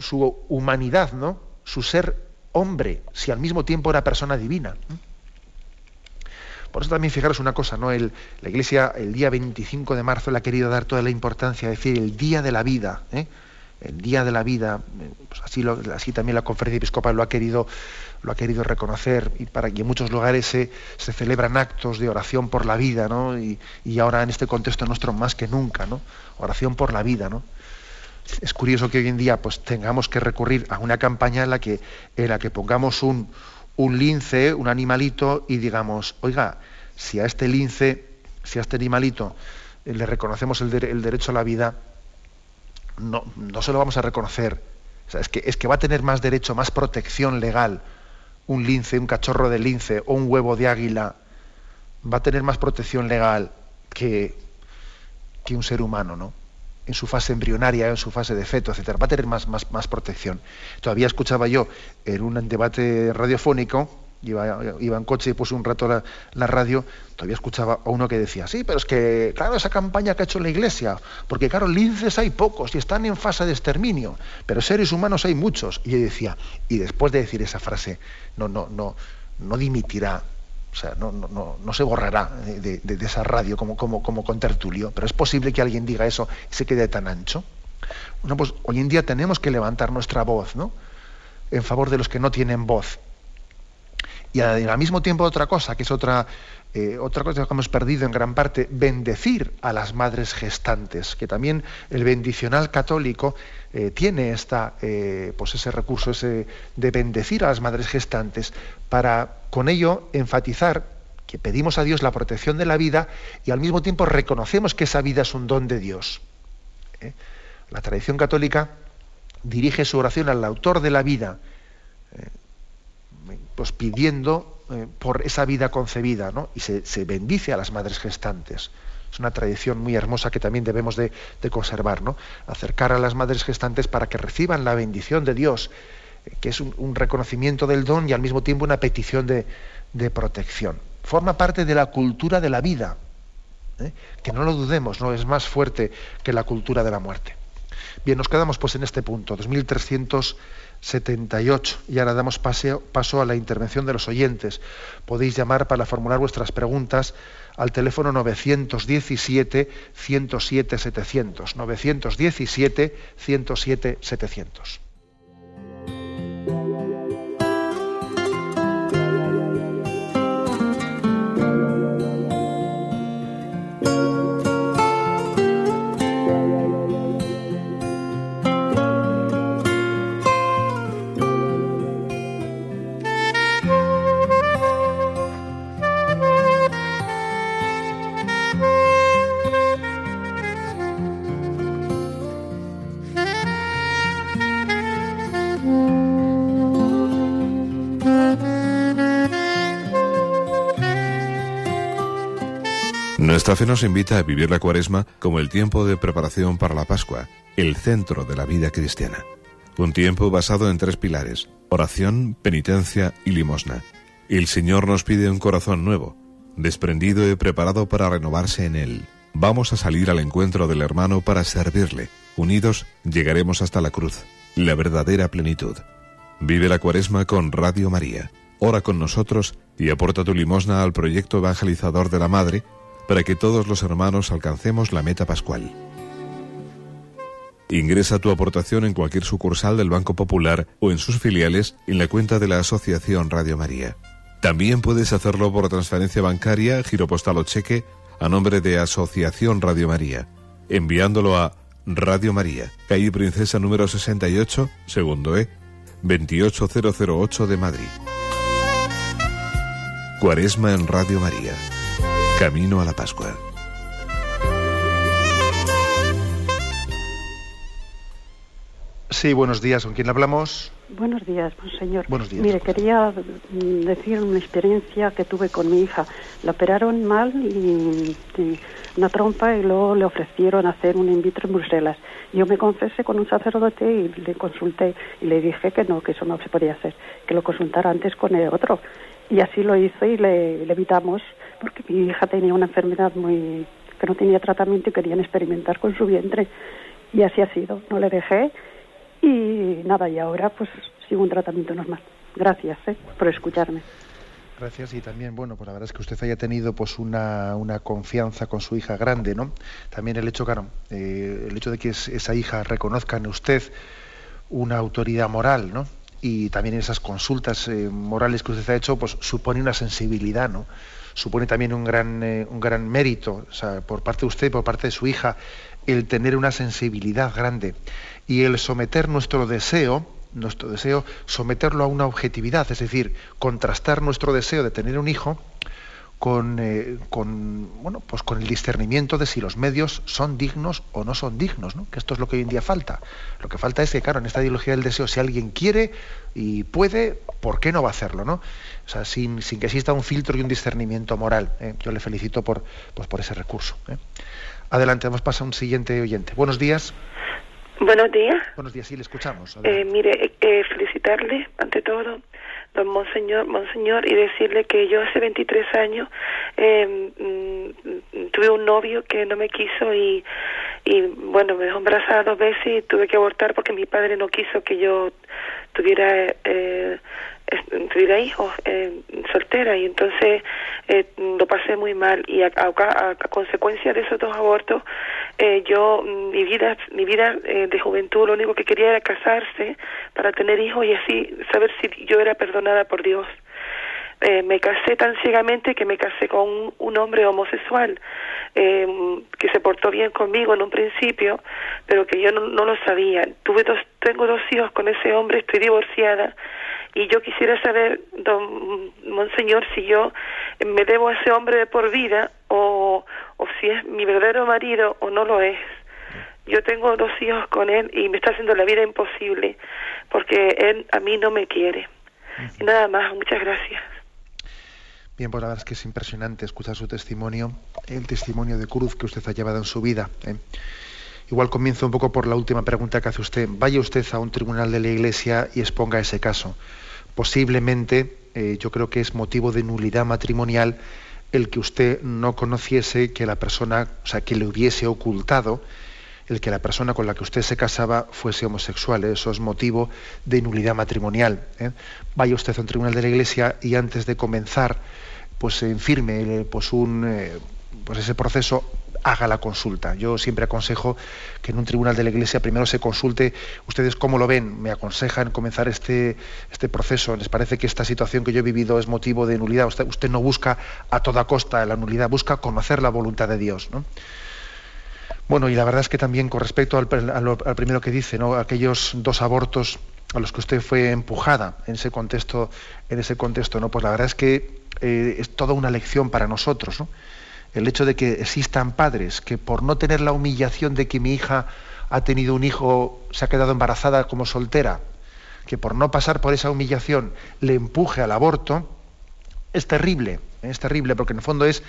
humanidad, ¿no? Su ser hombre, si al mismo tiempo era persona divina. Por eso también fijaros una cosa, ¿no? La Iglesia el día 25 de marzo le ha querido dar toda la importancia, es decir, el día de la vida. ¿eh? El día de la vida, pues así, así también la conferencia episcopal lo ha querido, lo ha querido reconocer y para que en muchos lugares se, celebran actos de oración por la vida, ¿no? Y, ahora en este contexto nuestro más que nunca, ¿no? Oración por la vida. Es curioso que hoy en día pues tengamos que recurrir a una campaña en la que, en la que pongamos un, un lince, un animalito, y digamos, oiga, si a este lince, si a este animalito le reconocemos el derecho a la vida, no, no se lo vamos a reconocer. es, que, es que va a tener más derecho, más protección legal un lince, un cachorro de lince o un huevo de águila, va a tener más protección legal que, que un ser humano, ¿no? En su fase embrionaria, en su fase de feto, etcétera, va a tener más, más, más protección. Todavía escuchaba yo en un debate radiofónico iba, en coche y puse un rato la, radio, todavía escuchaba a uno que decía, sí, pero es que, claro, esa campaña que ha hecho la Iglesia, porque claro, linces hay pocos y están en fase de exterminio, pero seres humanos hay muchos. Y yo decía, y después de decir esa frase, no, no, no, no dimitirá, o sea, no, no, no, se borrará de, esa radio como, como, como con tertulio, pero es posible que alguien diga eso y se quede tan ancho. Bueno, pues hoy en día tenemos que levantar nuestra voz, ¿no? En favor de los que no tienen voz y al mismo tiempo otra cosa, que es otra, eh, otra cosa que hemos perdido en gran parte, bendecir a las madres gestantes, que también el bendicional católico eh, tiene esta, eh, pues ese recurso ese de bendecir a las madres gestantes, para con ello enfatizar que pedimos a Dios la protección de la vida y al mismo tiempo reconocemos que esa vida es un don de Dios. La tradición católica dirige su oración al autor de la vida, pues pidiendo eh, por esa vida concebida, ¿no? Y se, bendice a las madres gestantes. Es una tradición muy hermosa que también debemos de, conservar, ¿no? Acercar a las madres gestantes para que reciban la bendición de Dios, eh, que es un, reconocimiento del don y al mismo tiempo una petición de, protección. Forma parte de la cultura de la vida, ¿eh? que no lo dudemos, no es más fuerte que la cultura de la muerte. Bien, nos quedamos pues en este punto, 2378, y ahora damos paso a la intervención de los oyentes. Podéis llamar para formular vuestras preguntas al teléfono 917 107 Nuestra fe nos invita a vivir la cuaresma como el tiempo de preparación para la Pascua, el centro de la vida cristiana. Un tiempo basado en tres pilares, oración, penitencia y limosna. El Señor nos pide un corazón nuevo, desprendido y preparado para renovarse en Él. Vamos a salir al encuentro del hermano para servirle. Unidos llegaremos hasta la cruz, la verdadera plenitud. Vive la cuaresma con Radio María. Ora con nosotros y aporta tu limosna al proyecto evangelizador de la Madre para que todos los hermanos alcancemos la meta pascual. Ingresa tu aportación en cualquier sucursal del Banco Popular o en sus filiales en la cuenta de la Asociación Radio María. También puedes hacerlo por transferencia bancaria, giro postal o cheque a nombre de Asociación Radio María, enviándolo a Radio María, calle Princesa número 68, segundo E, 28008 de Madrid. Cuaresma en Radio María. Camino a la Pascua. Sí, buenos días. ¿Con quién hablamos? Buenos días, señor. Buenos días. Mire, quería decir una experiencia que tuve con mi hija. La operaron mal y, una trompa y luego le ofrecieron hacer un in vitro en Bruselas. Yo me confesé con un sacerdote y le consulté y le dije que no, que eso no se podía hacer, que lo consultara antes con el otro. Y así lo hice y le evitamos porque mi hija tenía una enfermedad muy que no tenía tratamiento y querían experimentar con su vientre y así ha sido. No le dejé y nada, y ahora pues sigo un tratamiento normal. Gracias ¿eh? por escucharme. Gracias y también, bueno, pues la verdad es que usted haya tenido pues una, una confianza con su hija grande, ¿no? También el hecho, claro, eh, el hecho de que esa hija reconozca en usted una autoridad moral, ¿no? Y también esas consultas eh, morales que usted ha hecho, pues supone una sensibilidad, ¿no? Supone también un gran, eh, un gran mérito por parte de usted, por parte de su hija, el tener una sensibilidad grande y el someter nuestro deseo, nuestro deseo, someterlo a una objetividad, es decir, contrastar nuestro deseo de tener un hijo con, eh, con, bueno, pues con el discernimiento de si los medios son dignos o no son dignos, ¿no? que esto es lo que hoy en día falta. Lo que falta es que, claro, en esta ideología del deseo, si alguien quiere y puede, ¿por qué no va a hacerlo? ¿no? O sea, sin, sin que exista un filtro y un discernimiento moral. ¿eh? Yo le felicito por, pues, por ese recurso. ¿eh? Adelante, vamos a pasar a un siguiente oyente. Buenos días. Buenos días. Buenos días, sí, le escuchamos. Eh, mire, felicitarle ante todo don Monseñor, Monseñor y decirle que yo hace 23 años eh, tuve un novio que no me quiso y, y bueno, me dejó embarazada dos veces y tuve que abortar porque mi padre no quiso que yo tuviera eh, tuviera hijos eh, soltera y entonces eh, lo pasé muy mal y a, a, consecuencia de esos dos abortos eh, yo mi vida mi vida eh, de juventud lo único que quería era casarse para tener hijos y así saber si yo era perdonada por Dios eh, me casé tan ciegamente que me casé con un, hombre homosexual eh, que se portó bien conmigo en un principio, pero que yo no, no, lo sabía. Tuve dos, tengo dos hijos con ese hombre, estoy divorciada y yo quisiera saber, don Monseñor, si yo me debo a ese hombre de por vida o, o si es mi verdadero marido o no lo es. Yo tengo dos hijos con él y me está haciendo la vida imposible porque él a mí no me quiere. Y nada más, muchas gracias. Bien, pues la verdad es que es impresionante escuchar su testimonio, el testimonio de cruz que usted ha llevado en su vida. ¿eh? Igual comienzo un poco por la última pregunta que hace usted. Vaya usted a un tribunal de la Iglesia y exponga ese caso. Posiblemente, eh, yo creo que es motivo de nulidad matrimonial el que usted no conociese que la persona, o sea, que le hubiese ocultado el que la persona con la que usted se casaba fuese homosexual. ¿eh? Eso es motivo de nulidad matrimonial. ¿eh? Vaya usted a un tribunal de la Iglesia y antes de comenzar, pues firme pues un pues ese proceso haga la consulta. Yo siempre aconsejo que en un tribunal de la Iglesia primero se consulte ustedes cómo lo ven, me aconsejan comenzar este, este proceso, les parece que esta situación que yo he vivido es motivo de nulidad, usted, no busca a toda costa la nulidad, busca conocer la voluntad de Dios. Bueno, y la verdad es que también con respecto al, primero que dice, ¿no? aquellos dos abortos a los que usted fue empujada en ese contexto, en ese contexto, ¿no? Pues la verdad es que eh, es toda una lección para nosotros, ¿no? El hecho de que existan padres que por no tener la humillación de que mi hija ha tenido un hijo, se ha quedado embarazada como soltera, que por no pasar por esa humillación le empuje al aborto, es terrible, es terrible, porque en el fondo es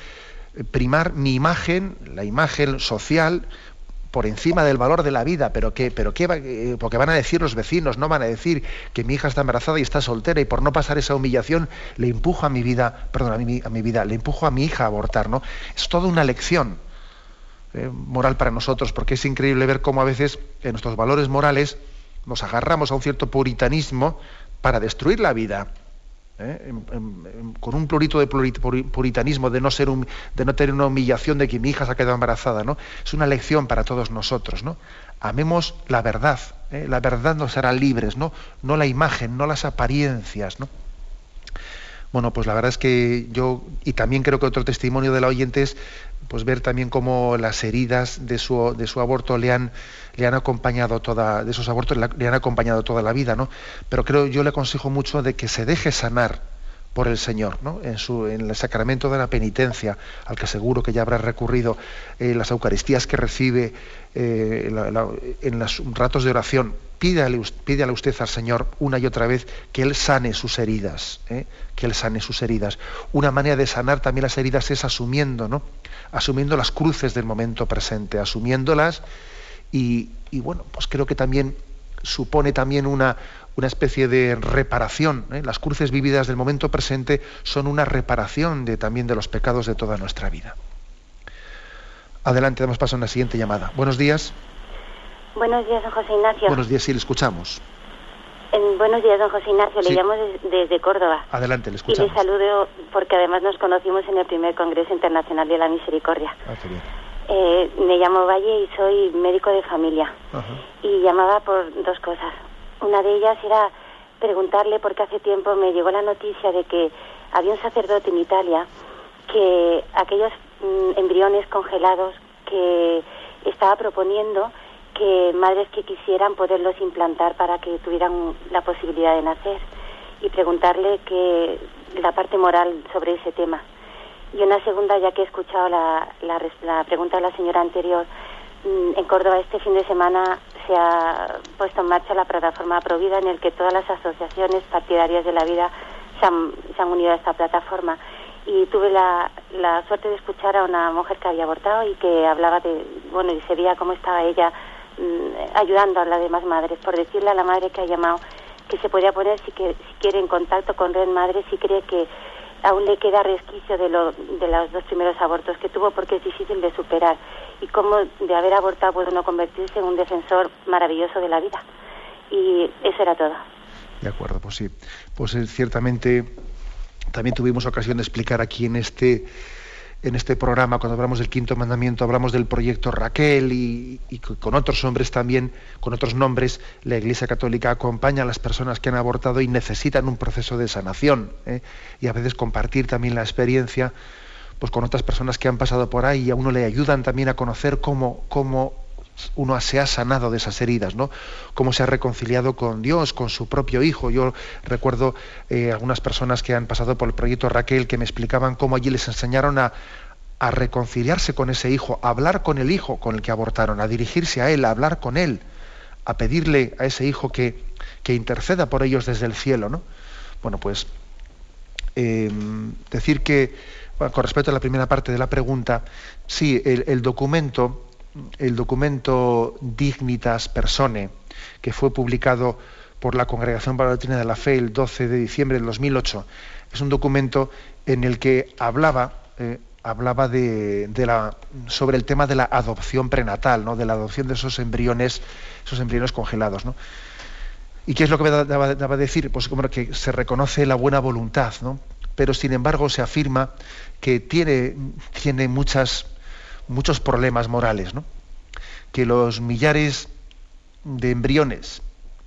primar mi imagen, la imagen social, por encima del valor de la vida, pero qué, pero qué, eh, porque van a decir los vecinos, no van a decir que mi hija está embarazada y está soltera y por no pasar esa humillación le empujo a mi vida, perdón, a mi, a mi vida, le empujo a mi hija a abortar, ¿no? Es toda una lección eh, moral para nosotros, porque es increíble ver cómo a veces en nuestros valores morales nos agarramos a un cierto puritanismo para destruir la vida. ¿Eh? con un plurito de puritanismo, de no, ser de no tener una humillación de que mi hija se ha quedado embarazada. ¿no? Es una lección para todos nosotros. ¿no? Amemos la verdad. ¿eh? La verdad nos hará libres, ¿no? no la imagen, no las apariencias. ¿no? Bueno, pues la verdad es que yo, y también creo que otro testimonio de la oyente es pues ver también cómo las heridas de su, aborto le han, le han acompañado toda, de esos abortos le han acompañado toda la vida, ¿no? Pero creo, yo le aconsejo mucho de que se deje sanar por el Señor, ¿no? en, su, en el sacramento de la penitencia, al que seguro que ya habrá recurrido, eh, las Eucaristías que recibe, eh, en los ratos de oración, pídale, usted al Señor una y otra vez que Él sane sus heridas, ¿eh? que Él sane sus heridas. Una manera de sanar también las heridas es asumiendo, ¿no? asumiendo las cruces del momento presente, asumiéndolas y, bueno, pues creo que también supone también una, una especie de reparación. ¿eh? Las cruces vividas del momento presente son una reparación también de los pecados de toda nuestra vida. Adelante, damos paso a una siguiente llamada. Buenos días. Buenos días, don José Ignacio. Buenos días, sí, le escuchamos. buenos días, don José Ignacio. Le llamo desde, Córdoba. Adelante, le escuchamos. Y le saludo porque además nos conocimos en el primer Congreso Internacional de la Misericordia. Ah, qué bien. Eh, me llamo Valle y soy médico de familia. Y llamaba por dos cosas. Una de ellas era preguntarle, porque hace tiempo me llegó la noticia de que había un sacerdote en Italia que aquellos mm, embriones congelados que estaba proponiendo que madres que quisieran poderlos implantar para que tuvieran la posibilidad de nacer y preguntarle que la parte moral sobre ese tema. Y una segunda, ya que he escuchado la, la, pregunta de la señora anterior, mm, en Córdoba este fin de semana se ha puesto en marcha la plataforma Provida en el que todas las asociaciones partidarias de la vida se han, se han unido a esta plataforma y tuve la, la, suerte de escuchar a una mujer que había abortado y que hablaba de, bueno, y se veía cómo estaba ella ayudando a las demás madres, por decirle a la madre que ha llamado que se podía poner si, que, si quiere en contacto con Red Madre, si cree que aún le queda resquicio de, lo, de los dos primeros abortos que tuvo porque es difícil de superar y cómo de haber abortado puede uno convertirse en un defensor maravilloso de la vida. Y eso era todo. De acuerdo, pues sí. Pues eh, ciertamente también tuvimos ocasión de explicar aquí en este en este programa, cuando hablamos del quinto mandamiento, hablamos del proyecto Raquel y, con otros hombres también, con otros nombres, la Iglesia Católica acompaña a las personas que han abortado y necesitan un proceso de sanación. ¿eh? Y a veces compartir también la experiencia pues, con otras personas que han pasado por ahí y a uno le ayudan también a conocer cómo, cómo uno se ha sanado de esas heridas, ¿no? Cómo se ha reconciliado con Dios, con su propio hijo. Yo recuerdo eh, algunas personas que han pasado por el proyecto Raquel que me explicaban cómo allí les enseñaron a, reconciliarse con ese hijo, a hablar con el hijo con el que abortaron, a dirigirse a él, a hablar con él, a pedirle a ese hijo que, que interceda por ellos desde el cielo, ¿no? Bueno, pues em, decir que, con respecto a la primera parte de la pregunta, sí, el documento el documento Dignitas Persone, que fue publicado por la Congregación para la Doctrina de la Fe el 12 de diciembre del 2008. Es un documento en el que hablaba, eh, hablaba de, la, sobre el tema de la adopción prenatal, ¿no? de la adopción de esos embriones, esos embriones congelados. ¿no? ¿Y qué es lo que me daba, a decir? Pues como que se reconoce la buena voluntad, ¿no? pero sin embargo se afirma que tiene, tiene muchas, muchos problemas morales, ¿no? que los millares de embriones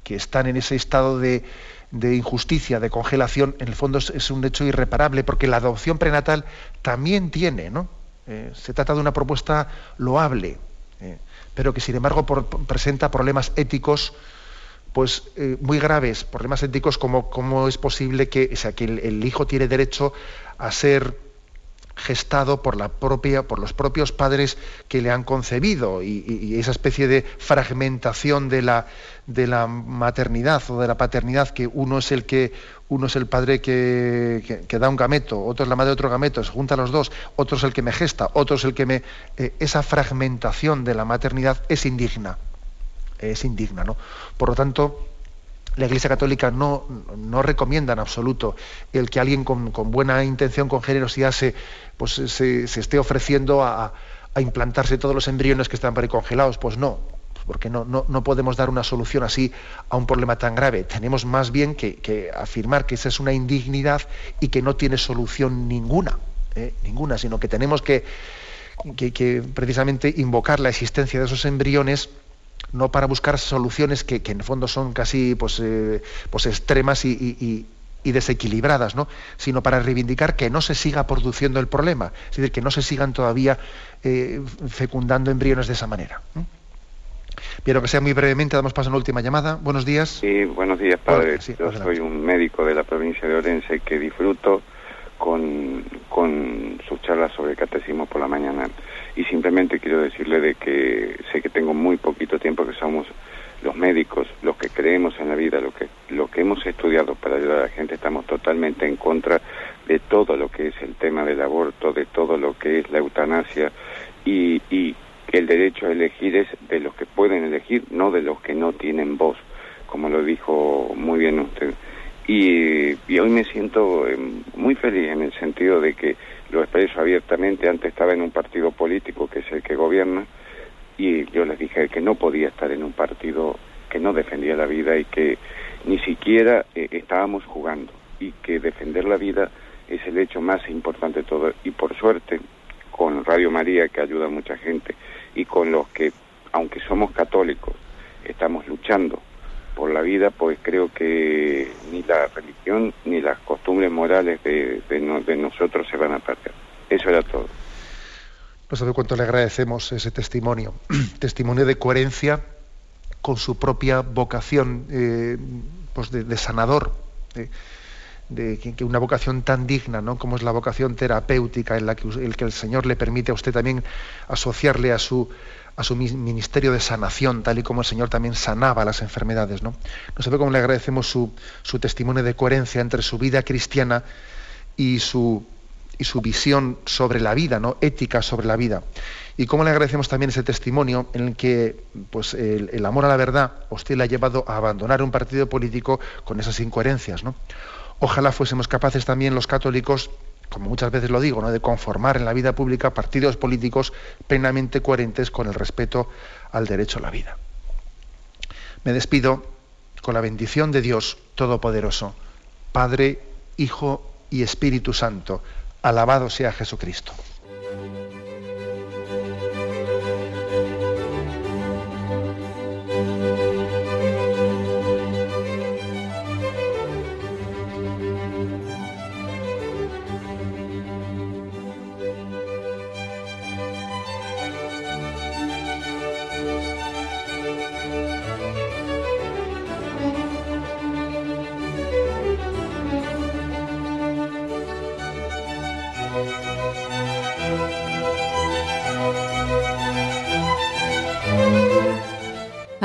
que están en ese estado de, injusticia, de congelación, en el fondo es, un hecho irreparable, porque la adopción prenatal también tiene, ¿no? Eh, se trata de una propuesta loable, eh, pero que sin embargo presenta problemas éticos pues eh, muy graves, problemas éticos como cómo es posible que, sea, que el hijo tiene derecho a ser gestado por, la propia, por los propios padres que le han concebido y, esa especie de fragmentación de la, de la, maternidad o de la paternidad, que uno es el que uno es el padre que, que, da un gameto, otro es la madre de otro gameto, se juntan los dos, otro es el que me gesta, otro es el que me... Eh, esa fragmentación de la maternidad es indigna, es indigna, ¿no? Por lo tanto, la Iglesia Católica no, no, recomienda en absoluto el que alguien con, buena intención, con generosidad, se, pues, se, esté ofreciendo a, implantarse todos los embriones que están por ahí congelados. Pues no, porque no, no, podemos dar una solución así a un problema tan grave. Tenemos más bien que, afirmar que esa es una indignidad y que no tiene solución ninguna, ¿eh? ninguna, sino que tenemos que, que precisamente invocar la existencia de esos embriones no para buscar soluciones que, en el fondo son casi pues, eh, pues extremas y, desequilibradas, ¿no? sino para reivindicar que no se siga produciendo el problema, es decir, que no se sigan todavía eh, fecundando embriones de esa manera. Quiero que sea muy brevemente, damos paso a una última llamada. Buenos días. Sí, buenos días, padre. Yo soy un médico de la provincia de Orense que disfruto con, con sus charlas sobre catecismo por la mañana y simplemente quiero decirle de que sé que tengo muy poquito tiempo que somos los médicos, los que creemos en la vida, lo que, lo que hemos estudiado para ayudar a la gente, estamos totalmente en contra de todo lo que es el tema del aborto, de todo lo que es la eutanasia y, y el derecho a elegir es de los que pueden elegir, no de los que no tienen voz, como lo dijo muy bien usted. Y, hoy me siento eh, muy feliz en el sentido de que lo expreso abiertamente, antes estaba en un partido político que es el que gobierna y yo les dije que no podía estar en un partido que no defendía la vida y que ni siquiera eh, estábamos jugando y que defender la vida es el hecho más importante de todo. Y por suerte con Radio María que ayuda a mucha gente y con los que aunque somos católicos estamos luchando por la vida, pues creo que ni la religión ni las costumbres morales de, nosotros se van a perder. Eso era todo. No sabe cuánto le agradecemos ese testimonio, [CLEARS THROAT] testimonio de coherencia con su propia vocación eh, pues de, sanador, de, que, una vocación tan digna, ¿no? como es la vocación terapéutica en la que el, que el Señor le permite a usted también asociarle a su a su ministerio de sanación, tal y como el Señor también sanaba las enfermedades. ¿no? No ve cómo le agradecemos su, testimonio de coherencia entre su vida cristiana y su, y su visión sobre la vida, ¿no? ética sobre la vida. Y cómo le agradecemos también ese testimonio en el que pues, el, amor a la verdad usted le ha llevado a abandonar un partido político con esas incoherencias. ¿no? Ojalá fuésemos capaces también los católicos como muchas veces lo digo, ¿no? de conformar en la vida pública partidos políticos plenamente coherentes con el respeto al derecho a la vida. Me despido con la bendición de Dios Todopoderoso, Padre, Hijo y Espíritu Santo. Alabado sea Jesucristo.